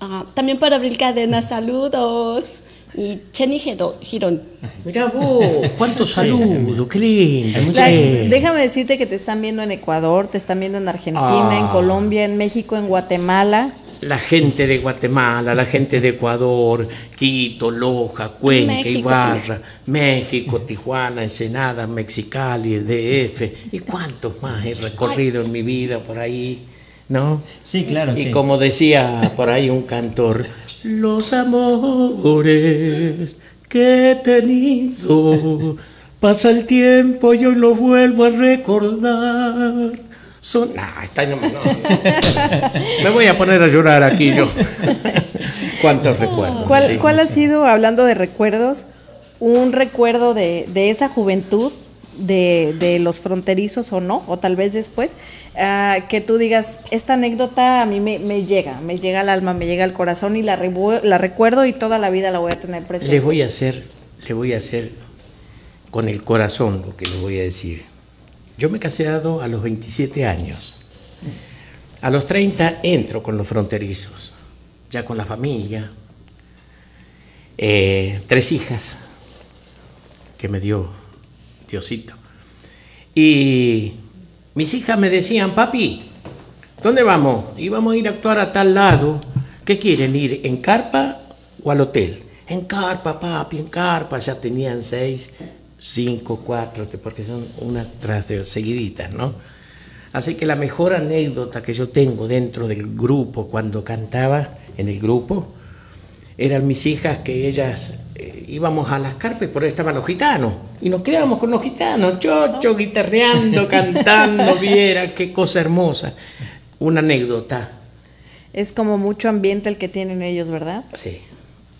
F: Ah, también para Abril Cadena, saludos. Y Cheni Giro- Girón.
G: Mirá vos, cuántos saludos, qué lindo.
C: La- déjame decirte que te están viendo en Ecuador, te están viendo en Argentina, en
G: Ah.
C: Colombia, en México, en Guatemala.
G: La gente de Guatemala, la gente de Ecuador, Quito, Loja, Cuenca,
F: México
G: Ibarra, México, Tijuana, Ensenada, Mexicali, DF. ¿Y cuántos más he recorrido en mi vida por ahí? ¿No?
E: Sí, claro.
G: Y
E: que-
G: como decía por ahí un cantor, los amores que he tenido, pasa el tiempo y hoy los vuelvo a recordar. Son... Nah, esta no, no, no. Me voy a poner a llorar aquí yo. ¿Cuántos recuerdos?
C: ¿Cuál,
G: sí.
C: cuál ha sido, hablando de recuerdos, un recuerdo de, de esa juventud, de, de los fronterizos o no, o tal vez después, ah, que tú digas, esta anécdota a mí me, me llega, me llega al alma, me llega al corazón y la, la recuerdo y toda la vida la voy a tener presente?
G: Les voy a hacer, le voy a hacer con el corazón lo que les voy a decir. Yo me he casado a los 27 años. A los 30 entro con los fronterizos, ya con la familia, eh, tres hijas que me dio Diosito. Y mis hijas me decían, papi, ¿dónde vamos? Íbamos a ir a actuar a tal lado. ¿Qué quieren ir? ¿En carpa o al hotel? En carpa, papi, en carpa. Ya tenían seis, cinco, cuatro, porque son unas tras de seguiditas, ¿no? Así que la mejor anécdota que yo tengo dentro del grupo cuando cantaba en el grupo eran mis hijas que ellas eh, íbamos a las carpes, por ahí estaban los gitanos. Y nos quedábamos con los gitanos, chocho, guitarreando, cantando, viera, qué cosa hermosa. Una anécdota.
C: Es como mucho ambiente el que tienen ellos, ¿verdad?
G: Sí,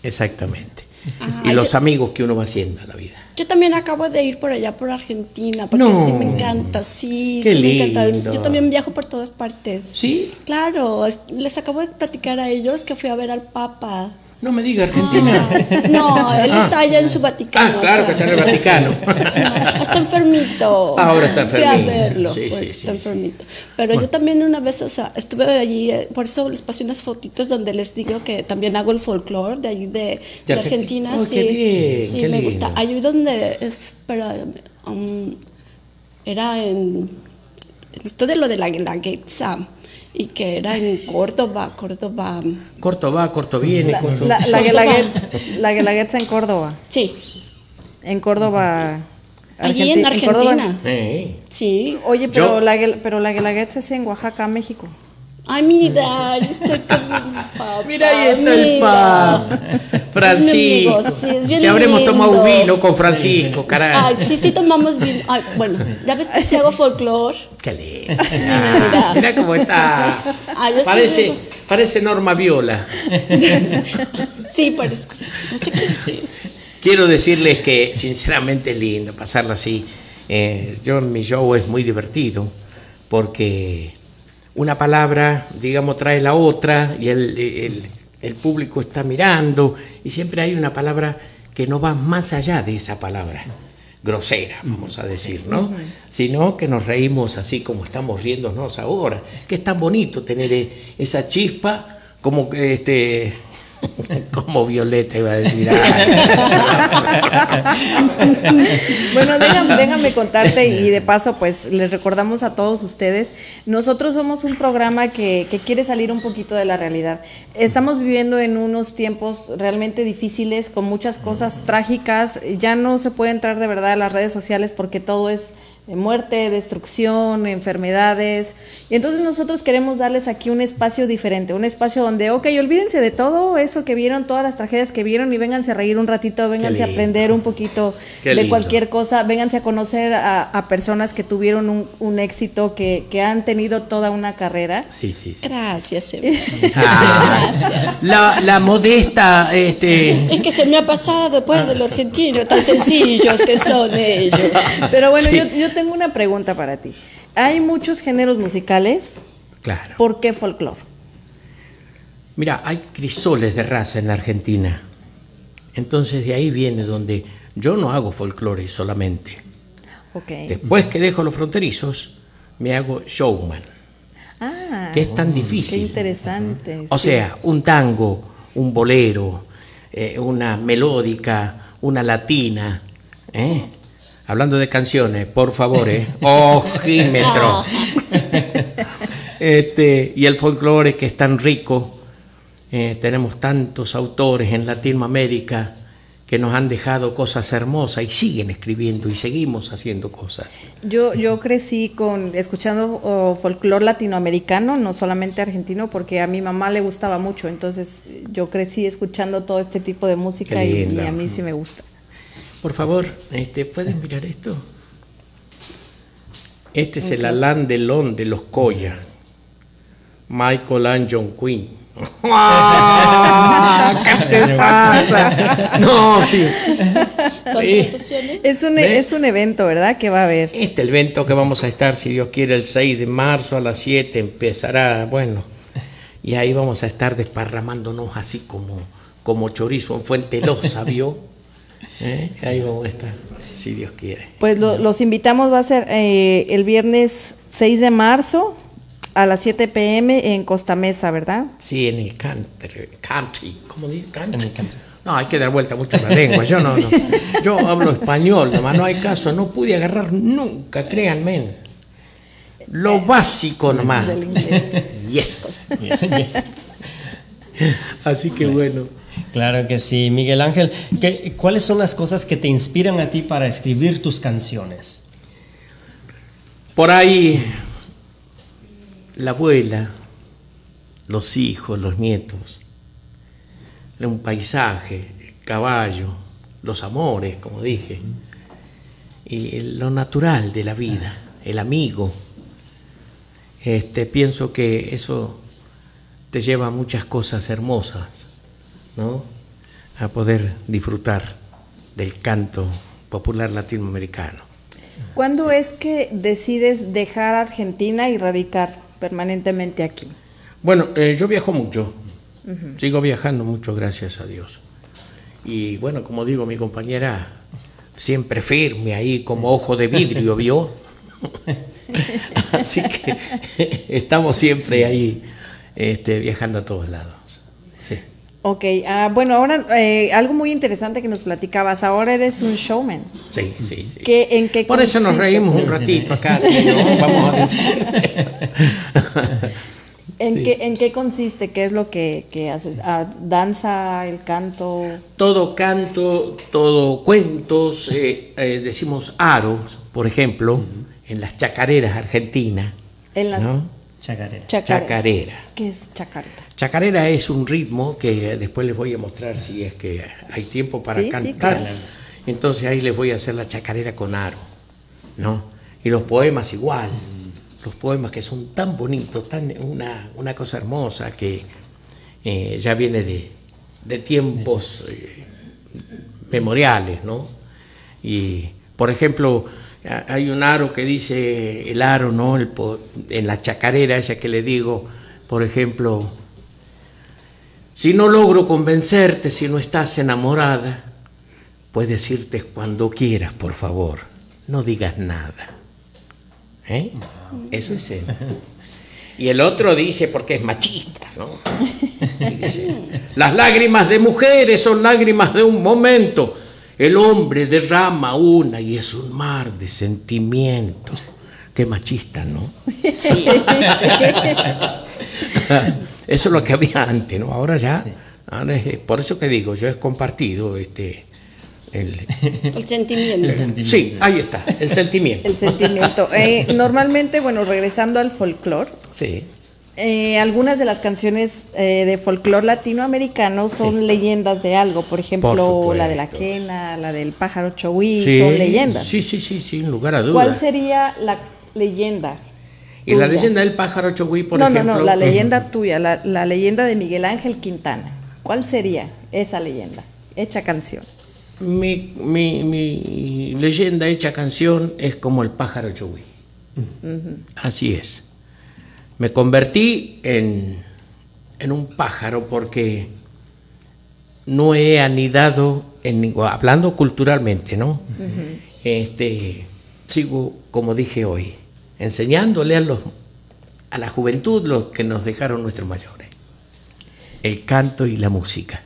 G: exactamente.
F: Ah,
G: y los
F: yo-
G: amigos que uno va haciendo en la vida.
F: Yo también acabo de ir por allá, por Argentina, porque
G: No.
F: sí me encanta, sí,
G: Qué
F: sí me encanta. Yo también viajo por todas partes.
G: ¿Sí?
F: Claro, es- les acabo de platicar a ellos que fui a ver al Papa.
G: No me diga Argentina.
F: No, él está allá en su Vaticano.
G: Ah, claro
F: o
G: que está en el Vaticano.
F: No, está enfermito.
G: Ahora está
F: Fui a
G: enfermito.
F: verlo,
G: Sí,
F: pues,
G: sí,
F: está
G: sí, sí.
F: enfermito. Pero yo también una vez, o sea, estuve allí, eh, por eso les pasé unas fotitos donde les digo que también hago el folclore de ahí de, de
G: Argentina.
F: Argentina.
G: Oh,
F: sí,
G: qué bien,
F: sí
G: qué
F: me
G: lindo.
F: gusta. Ahí donde es, pero, um, era en, esto de lo de la Guelaguetza, y que era en Córdoba, Córdoba,
G: Corto va, corto viene. corto-
C: La, la,
F: Córdoba.
C: Guelaguet- la Guelaguetza en Córdoba.
F: sí,
C: En Córdoba.
F: allí en
C: Argenti- Córdoba.
F: Argentina.
G: Eh,
F: Sí.
C: Oye, pero
G: Yo-
C: la, pero la Guelaguetza es en Oaxaca, México.
F: Ay, mira, yo estoy con mi papá.
G: Mira, ahí está el
F: mira.
G: pa.
F: Es
G: Francisco.
F: mi amigo, sí, es bien
G: si habremos tomado vino con Francisco, caray.
F: Ay, sí, sí tomamos. Ay, bueno, ya ves que si hago folclore.
G: Qué lindo. Ah, Mira cómo está.
F: Ay, sí
G: Parece, parece Norma Viola.
F: Sí, parezco. sí. No sé qué es.
G: Quiero decirles que sinceramente es lindo pasarlo así. Eh, yo en mi show es muy divertido porque una palabra, digamos, trae la otra y el, el- el público está mirando y siempre hay una palabra que no va más allá de esa palabra grosera, vamos a decir, ¿no? Sino que nos reímos así como estamos riéndonos ahora, que es tan bonito tener eh, esa chispa como que este como Violeta iba a decir.
C: Bueno, déjame, déjame contarte y de paso, pues les recordamos a todos ustedes, nosotros somos un programa que, que quiere salir un poquito de la realidad. Estamos viviendo en unos tiempos realmente difíciles, con muchas cosas trágicas, ya no se puede entrar de verdad a las redes sociales porque todo es muerte, destrucción, enfermedades. Y entonces nosotros queremos darles aquí un espacio diferente, un espacio donde, ok, olvídense de todo eso que vieron, todas las tragedias que vieron y vénganse a reír un ratito, vénganse a aprender un poquito
G: Qué
C: de
G: lindo.
C: cualquier cosa, vénganse a conocer a, a personas que tuvieron un, un éxito, que, que han tenido toda una carrera.
G: Sí, sí, sí.
F: Gracias.
G: Ah,
F: Gracias.
G: la, la modesta, este,
F: Es que se me ha pasado, pues, de lo argentino, tan sencillos que son ellos.
C: Pero bueno,
G: Sí.
C: yo, yo tengo una pregunta para ti. Hay muchos géneros musicales,
G: claro.
C: ¿por qué folclore?
G: Mira, hay crisoles de raza en la Argentina. Entonces de ahí viene donde yo no hago folclore solamente.
C: Ok.
G: Después que dejo los fronterizos, me hago showman,
C: Ah,
G: que es tan
C: qué
G: difícil.
C: interesante.
G: O
C: sí.
G: sea, un tango, un bolero, eh, una melódica, una latina. ¿eh? Hablando de canciones, por favor, ¿eh? Ojímetro. este, y el folclore que es tan rico. eh, tenemos tantos autores en Latinoamérica que nos han dejado cosas hermosas y siguen escribiendo y seguimos haciendo cosas.
C: Yo, yo crecí con escuchando oh, folclore latinoamericano, no solamente argentino, porque a mi mamá le gustaba mucho. Entonces yo crecí escuchando todo este tipo de música y, y a mí sí me gusta.
G: Por favor, este, ¿pueden mirar esto? Este es el Alain Delon de los Coya. Michael and John Quinn. ¡Ah! ¿Qué te pasa? No, sí.
C: Es un,
G: ¿Ve?
C: es un evento, ¿verdad? Que va a haber.
G: Este evento que vamos a estar, si Dios quiere, el 6 de marzo a las 7 empezará, bueno, y ahí vamos a estar desparramándonos así como, como chorizo en Fuente Loza, ¿vio? ¿Eh? Ahí vamos a estar, si Dios quiere.
C: Pues lo- los invitamos, va a ser eh, el viernes 6 de marzo a las 7 pm en Costa Mesa, ¿verdad?
G: Sí, en el country, country ¿cómo dice? Country.
E: En el country.
G: No, hay que dar vuelta mucho la lengua, yo no, no. Yo hablo español, nomás no hay caso, no pude agarrar nunca, créanme. Lo básico nomás.
C: Inglés.
G: Yes. Así que bueno.
E: Claro que sí, Miguel Ángel. ¿qué- ¿Cuáles son las cosas que te inspiran a ti para escribir tus canciones?
G: Por ahí, la abuela, los hijos, los nietos, un paisaje, el caballo, los amores, como dije, y lo natural de la vida, el amigo. Este, pienso que eso te lleva a muchas cosas hermosas, ¿no? A poder disfrutar del canto popular latinoamericano.
C: ¿Cuándo es que decides dejar Argentina y radicar permanentemente aquí?
G: Bueno, eh, yo viajo mucho, sigo viajando mucho, gracias a Dios. Y bueno, como digo, mi compañera siempre firme ahí como ojo de vidrio, ¿vio? Así que estamos siempre ahí este, viajando a todos lados.
C: Ok, ah, bueno, ahora eh, algo muy interesante que nos platicabas, ahora eres un showman.
G: Sí, sí, sí.
C: ¿Qué, ¿En qué
G: Por eso nos
C: consiste?
G: reímos un ratito acá, ¿sí, no? Vamos a decir.
C: ¿En,
G: Sí.
C: qué, ¿En qué consiste? ¿Qué es lo que, que haces? Ah, ¿Danza, el canto?
G: todo canto, todo cuentos, eh, eh, decimos aros, por ejemplo, en las chacareras argentinas.
C: En las
G: ¿no?
E: Chacarera.
C: chacareras.
G: Chacarera.
C: ¿Qué es chacarera?
G: Chacarera es un ritmo que después les voy a mostrar si es que hay tiempo para
C: Sí, sí,
G: cantar.
C: claro.
G: Entonces ahí les voy a hacer la chacarera con aro, ¿no? Y los poemas igual, los poemas que son tan bonitos, tan una, una cosa hermosa que eh, ya viene de, de tiempos eh, memoriales, ¿no? Y, por ejemplo, hay un aro que dice el aro, ¿no? El en la chacarera esa que le digo, por ejemplo, si no logro convencerte, si no estás enamorada, puedes irte cuando quieras, por favor. No digas nada. ¿Eh? Eso es él. Y el otro dice, porque es machista, ¿no? Y dice, las lágrimas de mujeres son lágrimas de un momento. El hombre derrama una y es un mar de sentimientos. Qué machista, ¿no? Eso es lo que había antes, ¿no? Ahora ya, ahora es- por eso que digo, yo he compartido este, el,
F: El sentimiento.
G: sí, ahí está, el sentimiento.
C: El sentimiento. Eh, normalmente, bueno, regresando al folclore,
G: Sí,
C: eh, algunas de las canciones eh, de folclore latinoamericano son
G: Sí.
C: leyendas de algo. Por ejemplo,
G: Por
C: la de la quena, la del pájaro choví,
G: sí,
C: son leyendas.
G: Sí, sí, sí, sin lugar a dudas.
C: ¿Cuál sería la leyenda?
G: Y la leyenda del pájaro chohui, por
C: no,
G: ejemplo.
C: no, no, la leyenda tuya, la, la leyenda de Miguel Ángel Quintana. ¿Cuál sería esa leyenda? Hecha canción.
G: Mi, mi- mi leyenda hecha canción es como el pájaro chohui. Así es. Me convertí en, en un pájaro porque no he anidado en ningún, hablando culturalmente, ¿no? Este sigo como dije hoy, enseñándole a los a la juventud lo que nos dejaron nuestros mayores. El canto y la música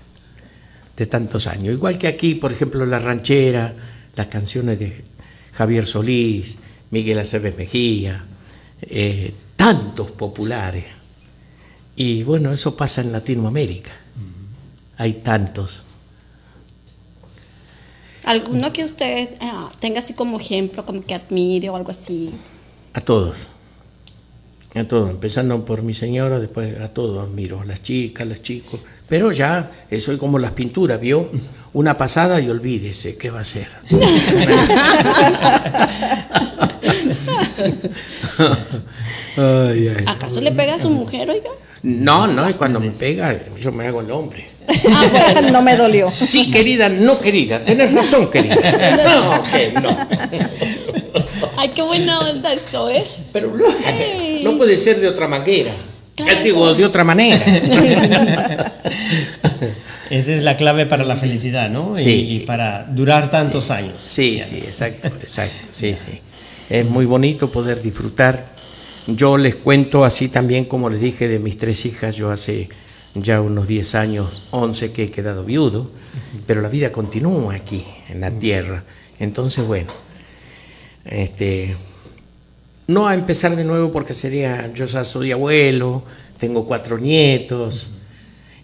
G: de tantos años. Igual que aquí, por ejemplo, la ranchera, las canciones de Javier Solís, Miguel Aceves Mejía, eh, tantos populares. Y bueno, eso pasa en Latinoamérica. Hay tantos.
F: ¿Alguno que usted ah, tenga así como ejemplo, como que admire o algo así?
G: A todos. A todos, empezando por mi señora, después a todos admiro, las chicas, los chicos. Pero ya eh, soy como las pinturas, ¿vio? Una pasada y olvídese, ¿qué va a ser? Ay, ay.
F: ¿Acaso le pega a su mujer, oiga?
G: No, no, y cuando me pega, yo me hago el hombre.
C: no me dolió.
G: Sí, querida, no querida, tenés razón, querida. No, que no.
F: Ay, qué buena onda esto, ¿eh?
G: Pero no,
F: Sí.
G: no puede ser de otra manera.
F: Claro.
G: Digo, de otra manera.
E: Esa es la clave para la felicidad, ¿no? Y-
G: Sí.
E: Y, para durar tantos años.
G: Sí, sí, exacto, exacto, sí, sí. Es muy bonito poder disfrutar. Yo les cuento así también como les dije de mis tres hijas, yo hace ya unos 10 años, 11 que he quedado viudo, pero la vida continúa aquí, en la tierra. Entonces, bueno, este, no a empezar de nuevo porque sería, yo ya soy abuelo, tengo cuatro nietos,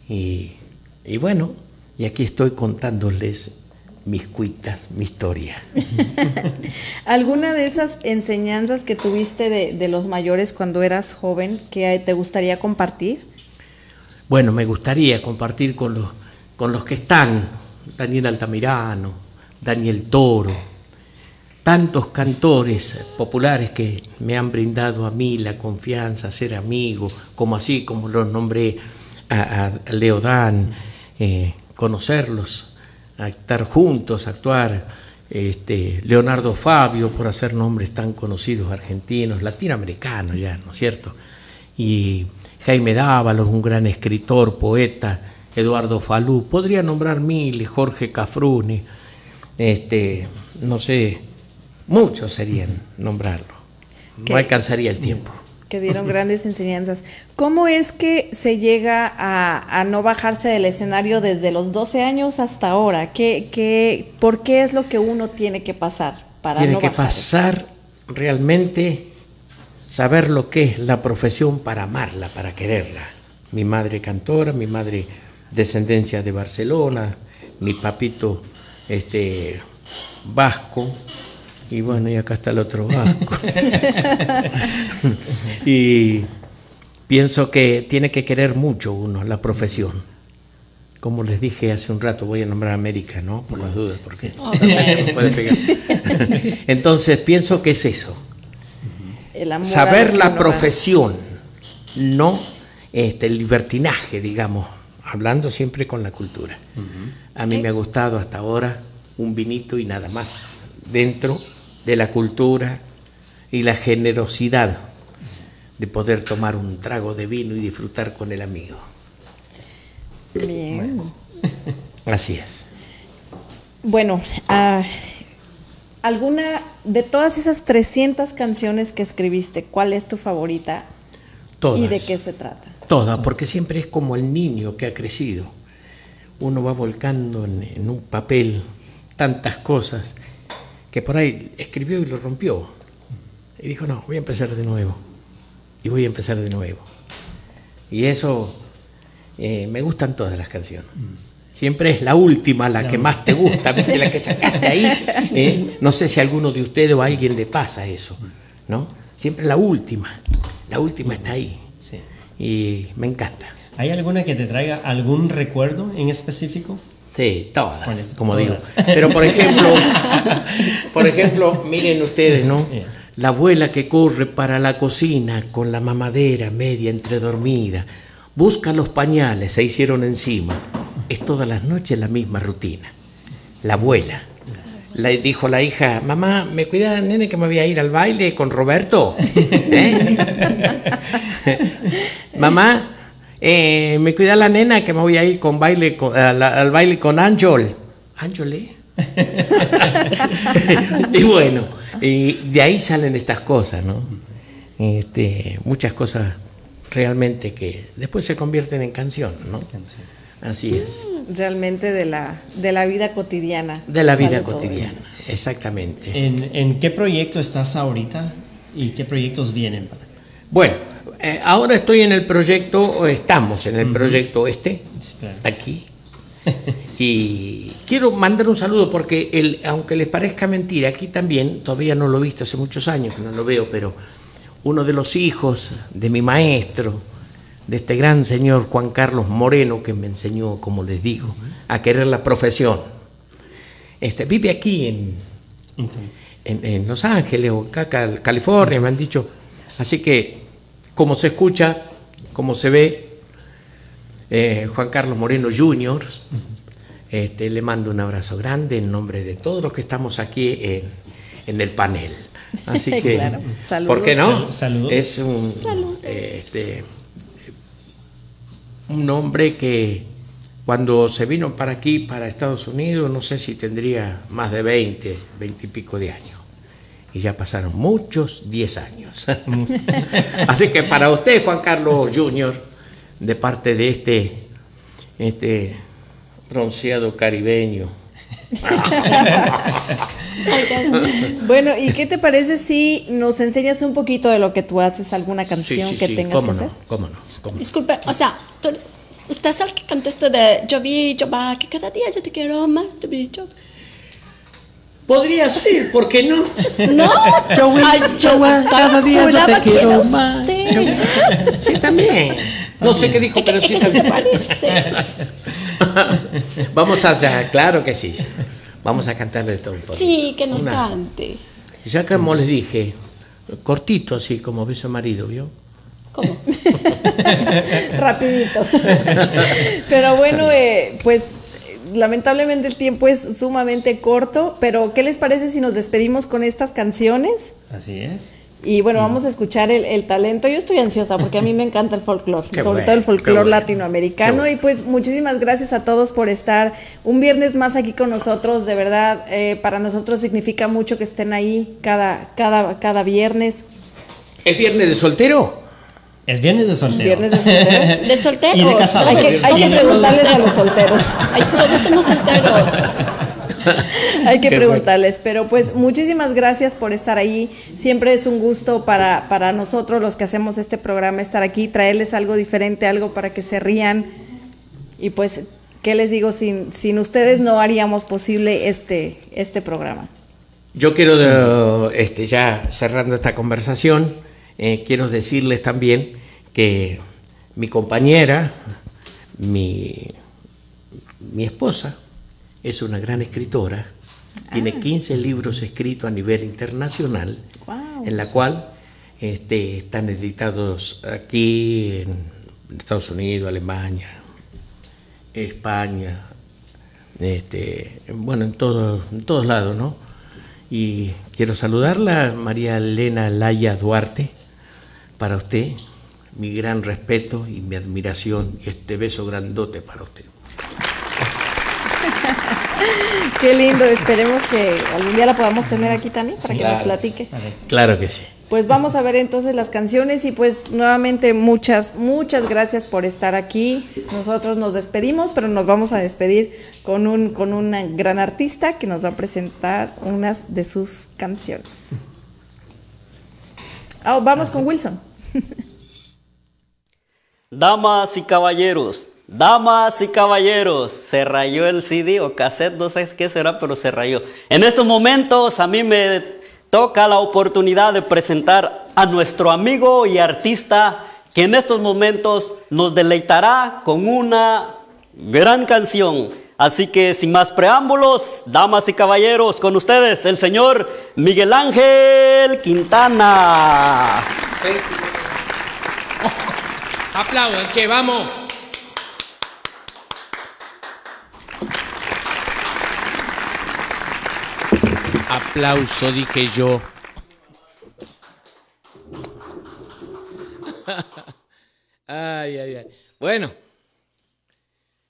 G: y, y bueno, y aquí estoy contándoles mis cuitas, mi historia.
C: ¿Alguna de esas enseñanzas que tuviste de, de los mayores cuando eras joven que te gustaría compartir?
G: Bueno, me gustaría compartir con los con los que están, Daniel Altamirano, Daniel Toro, tantos cantores populares que me han brindado a mí la confianza, ser amigo, como así como los nombré a, a Leodán, eh, conocerlos, estar juntos, actuar, este, Leonardo Fabio, por hacer nombres tan conocidos argentinos, latinoamericanos ya, ¿no es cierto? Y Jaime Dávalos, un gran escritor, poeta, Eduardo Falú, podría nombrar miles, Jorge Cafruni, este, no sé, muchos serían nombrarlo. No alcanzaría el tiempo.
C: Que dieron grandes enseñanzas. ¿Cómo es que se llega a, a, no bajarse del escenario desde los 12 años hasta ahora? ¿Qué, qué, ¿Por qué es lo que uno tiene que pasar para
G: Tiene
C: no
G: que pasar realmente saber lo que es la profesión para amarla, para quererla. Mi madre cantora, mi madre descendencia de Barcelona, mi papito este vasco y bueno, y acá está el otro vasco. y pienso que tiene que querer mucho uno la profesión. Como les dije hace un rato, voy a nombrar a América, ¿no? Por las dudas, porque no puede pegar. Entonces pienso que es eso.
C: El amor a
G: Saber la profesión, no este, el libertinaje, digamos, hablando siempre con la cultura. A mí me ha gustado hasta ahora un vinito y nada más, dentro de la cultura y la generosidad de poder tomar un trago de vino y disfrutar con el amigo.
C: Bien.
G: Así es.
C: Bueno, ah, alguna de todas esas 300 canciones que escribiste, ¿cuál es tu favorita
G: Todas.
C: y de qué se trata?
G: Todas, porque siempre es como el niño que ha crecido. Uno va volcando en, en un papel tantas cosas que por ahí escribió y lo rompió. Y dijo, no, voy a empezar de nuevo. Y voy a empezar de nuevo. Y eso, eh, me gustan todas las canciones. Siempre es la última la que más te gusta, ¿viste? la que sacaste ahí. ¿eh? No sé si a alguno de ustedes o a alguien le pasa eso, ¿no? Siempre la última. La última está ahí.
E: Sí.
G: Y me encanta.
E: ¿Hay alguna que te traiga algún recuerdo en específico?
G: Sí, todas, como digo. Pero por ejemplo, por ejemplo, miren ustedes, ¿no?
E: Yeah.
G: La abuela que corre para la cocina con la mamadera media entredormida, busca los pañales, se hicieron encima. Es todas las noches la misma rutina. La abuela. Le dijo la hija, mamá, ¿me cuida, nene, que me voy a ir al baile con Roberto? ¿Eh? mamá, eh, ¿me cuida la nena que me voy a ir con baile con- al baile con Ángel? ¿Ángel? y bueno, y de ahí salen estas cosas, ¿no? Este, muchas cosas realmente que después se convierten en canción, ¿no? Así es.
C: Realmente de la, de la vida cotidiana.
G: De la vida cotidiana, exactamente.
E: ¿En, en qué proyecto estás ahorita y qué proyectos vienen? para-
G: Bueno, eh, ahora estoy en el proyecto, o estamos en el proyecto este,
E: Sí, claro.
G: aquí. Y quiero mandar un saludo porque, el, aunque les parezca mentira, aquí también, todavía no lo he visto hace muchos años que no lo veo, pero uno de los hijos de mi maestro, de este gran señor Juan Carlos Moreno, que me enseñó, como les digo, a querer la profesión, este, vive aquí en, en, en Los Ángeles o acá, Cal- California, me han dicho. Así que, como se escucha, como se ve, eh, Juan Carlos Moreno Jr., este, le mando un abrazo grande en nombre de todos los que estamos aquí en, en el panel. Así que,
C: Claro. Saludos.
G: ¿por qué no?
E: Sal- saludos.
G: Es un, este, un hombre que cuando se vino para aquí, para Estados Unidos, no sé si tendría más de 20, 20 y pico de años. Y ya pasaron muchos 10 años. Así que para usted, Juan Carlos Jr., de parte de este, este bronceado caribeño,
C: Bueno, ¿y qué te parece si nos enseñas un poquito de lo que tú haces, alguna
G: sí,
C: canción
G: sí,
C: que
G: sí,
C: tengas
G: cómo
C: que
G: no,
C: hacer?
G: cómo no, cómo no.
F: Disculpe, o sea, tú usted es el que contesta de yo vi, yo va, que cada día yo te quiero más, yo vi, yo.
G: Podría ser, ¿por qué no?
F: No,
E: Yo
F: Ay,
E: yo cada día yo te quiero más.
G: Sí, también. No sé qué dijo, pero sí
F: se parece.
G: Vamos a hacer, claro que sí. Vamos a cantarle todo un poco.
F: Sí, que nos
G: Una-
F: cante.
G: Ya como les dije, cortito así como beso marido, ¿vio?
F: ¿Cómo?
C: Rapidito. pero bueno, eh, pues lamentablemente el tiempo es sumamente corto, pero ¿qué les parece si nos despedimos con estas canciones?
E: Así es.
C: Y bueno, vamos a escuchar el, el talento. Yo estoy ansiosa porque a mí me encanta el folclore, sobre
G: bueno,
C: todo el folclore
G: bueno.
C: latinoamericano.
G: Bueno.
C: Y pues muchísimas gracias a todos por estar un viernes más aquí con nosotros. De verdad, eh, para nosotros significa mucho que estén ahí cada, cada, cada viernes.
G: ¿Es viernes de soltero?
E: Es viernes de soltero.
C: Viernes de soltero.
F: De solteros.
E: Y de casados.
C: Hay que, hay preguntarles a los
F: solteros.
C: solteros.
F: Ay, todos somos solteros.
C: Hay que
G: Qué
C: preguntarles, pero pues muchísimas gracias por estar ahí. Siempre es un gusto para, para nosotros los que hacemos este programa estar aquí, traerles algo diferente, algo para que se rían. Y pues, ¿qué les digo? Sin, sin ustedes no haríamos posible este, este programa.
G: Yo quiero, de- este, ya cerrando esta conversación, eh, quiero decirles también que mi compañera, mi, mi esposa, es una gran escritora, tiene 15 libros escritos a nivel internacional, en la cual este, están editados aquí en Estados Unidos, Alemania, España, este, bueno, en, todos en todos lados, ¿no? Y quiero saludarla, María Elena Laya Duarte, para usted, mi gran respeto y mi admiración y este beso grandote para usted.
C: Qué lindo, esperemos que algún día la podamos tener aquí también para que nos platique.
G: Claro que sí.
C: Pues vamos a ver entonces las canciones y pues nuevamente muchas, muchas gracias por estar aquí. Nosotros nos despedimos, pero nos vamos a despedir con un con una gran artista que nos va a presentar unas de sus canciones. Ah, vamos con Wilson.
B: Damas y caballeros, damas y caballeros, se rayó el CD o cassette, no sé qué será, pero se rayó. En estos momentos a mí me toca la oportunidad de presentar a nuestro amigo y artista que en estos momentos nos deleitará con una gran canción. Así que sin más preámbulos, damas y caballeros, con ustedes el señor Miguel Ángel Quintana.
G: Aplaudan, che, vamos. Aplauso, dije yo. Ay, ay, ay. Bueno,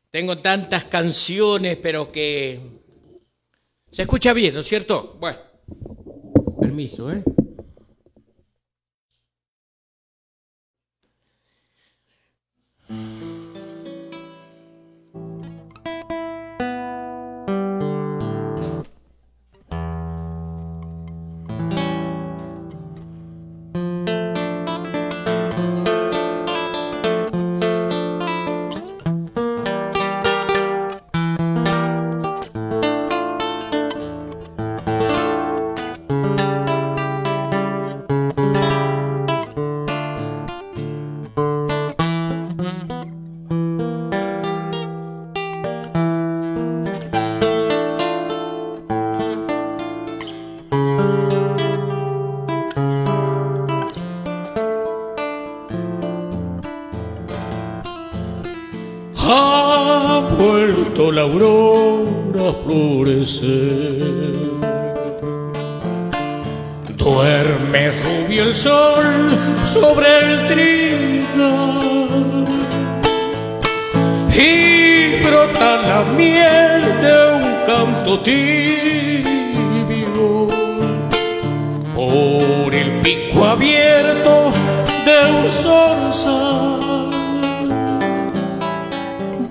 G: tengo tantas canciones, pero que... Se escucha bien, ¿no es cierto? Bueno, permiso, ¿eh?
H: Ha por el pico abierto de un zorzal.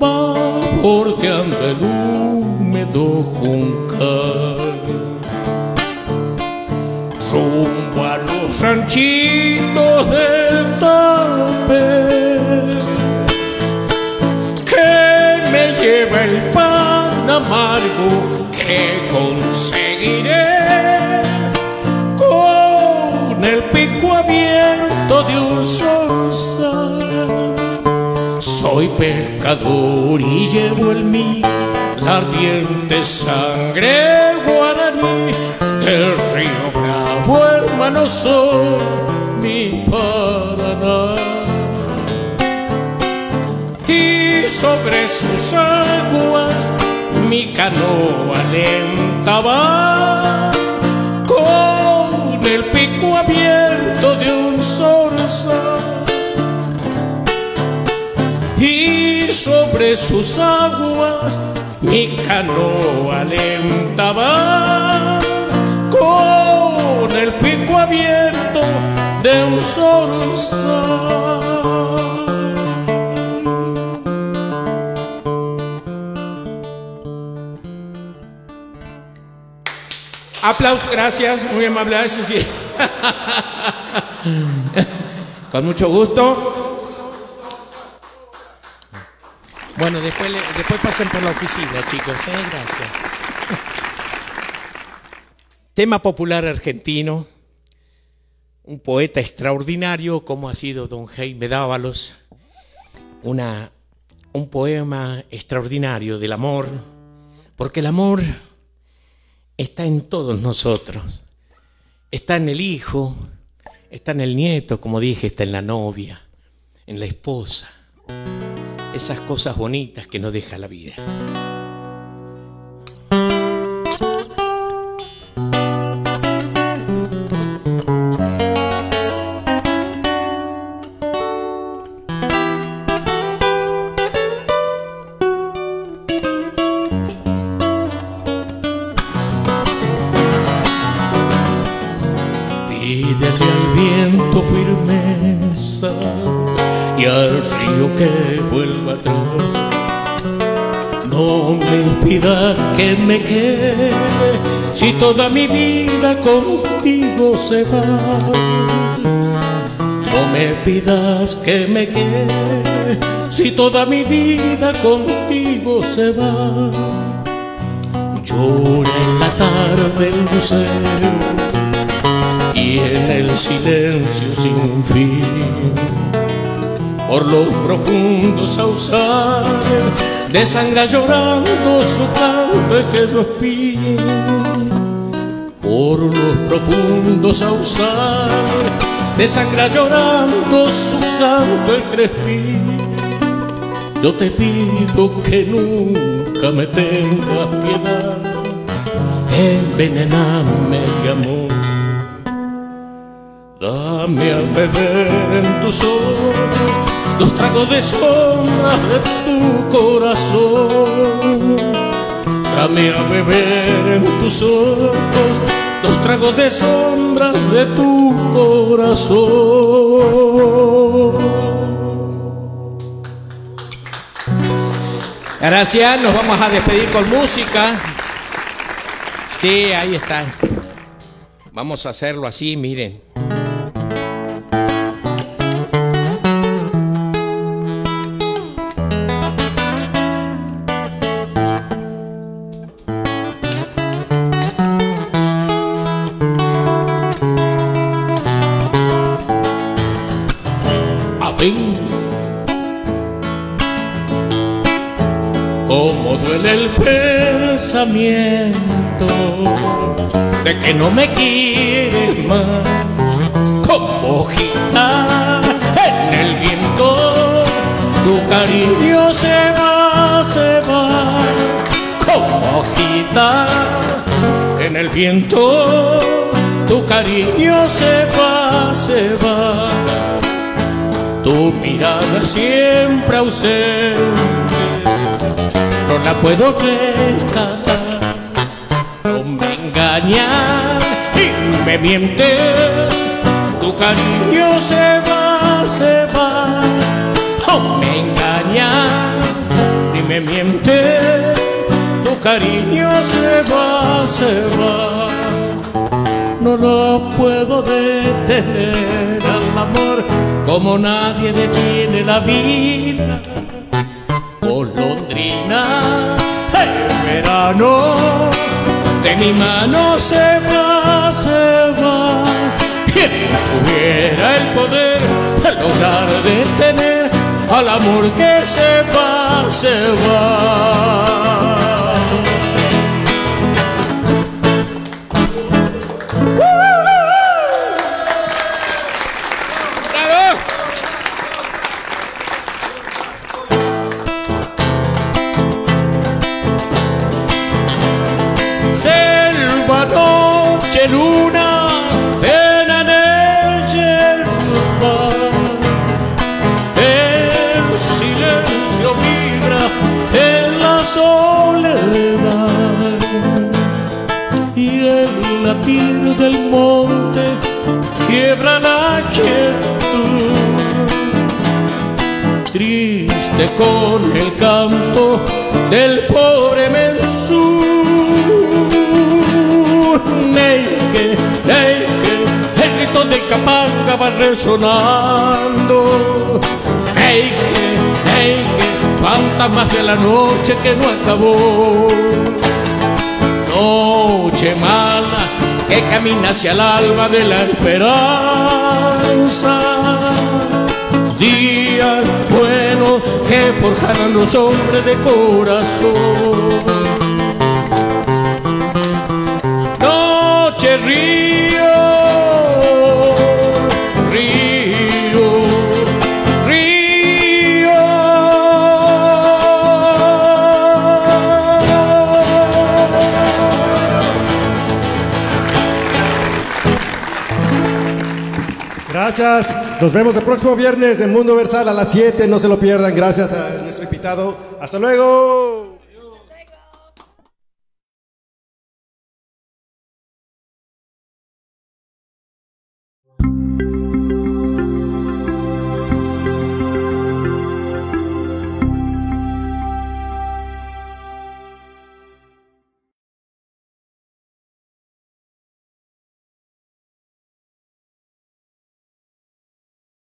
H: Va bordeando el húmedo juncal. Rumbo los ranchitos del tape que me lleva el pan amargo que conseguiré. con el pico abierto de un zorzal
G: Soy pescador y llevo en mí la ardiente sangre guaraní del río Bravo, hermano, soy mi Paraná. Y sobre sus aguas mi canoa el pico abierto de un zorzal y sobre sus aguas mi canoa alentaba con el pico abierto de un zorzal. Aplausos, gracias, muy amable. sí, sí. Con mucho gusto. Bueno, después, después pasen por la oficina, chicos. ¿eh? Gracias. Tema popular argentino. Un poeta extraordinario como ha sido don Jaime Dávalos. Una, un poema extraordinario del amor. Porque el amor está en todos nosotros. Está en el hijo, está en el nieto, como dije, está en la novia, en la esposa. Esas cosas bonitas que nos deja la vida. Toda mi vida contigo se va. No me pidas que me quede si toda mi vida contigo se va. Llora en la tarde el lucero y en el silencio sin fin por los profundos sauces desangra llorando su el que por los profundos sauces desangra llorando su canto el crespín yo te pido que nunca me tengas piedad envenename de amor Dame a beber en tus ojos los tragos de sombra de tu corazón. Dame a beber en tus ojos los tragos de sombra de tu corazón. Gracias, nos vamos a despedir con música. Sí, ahí está. Vamos a hacerlo así, miren. Que no me quieres más. Como hojita en el viento, tu cariño se va, se va. Como hojita en el viento, tu cariño se va, se va tu mirada siempre ausente, no la puedo rescatar. Engañas y me mientes, tu cariño se va, se va. No me engañas y me mientes, tu cariño se va, se va no lo puedo detener al amor como nadie detiene la vida. Golondrina, el verano de mi mano se va, se va. Quien tuviera el poder de lograr detener al amor que se va, se va. Con el canto del pobre mensú. Neike, neike, el grito de Capanga va resonando. Neike, neike, fantasmas de la noche que no acabó. Noche mala que camina hacia el alba de la esperanza. Que forjarán los hombres de corazón. Noche río, río,
D: Gracias. Nos vemos el próximo viernes en Mundo Versal a las 7. No se lo pierdan. Gracias a nuestro invitado. Hasta luego.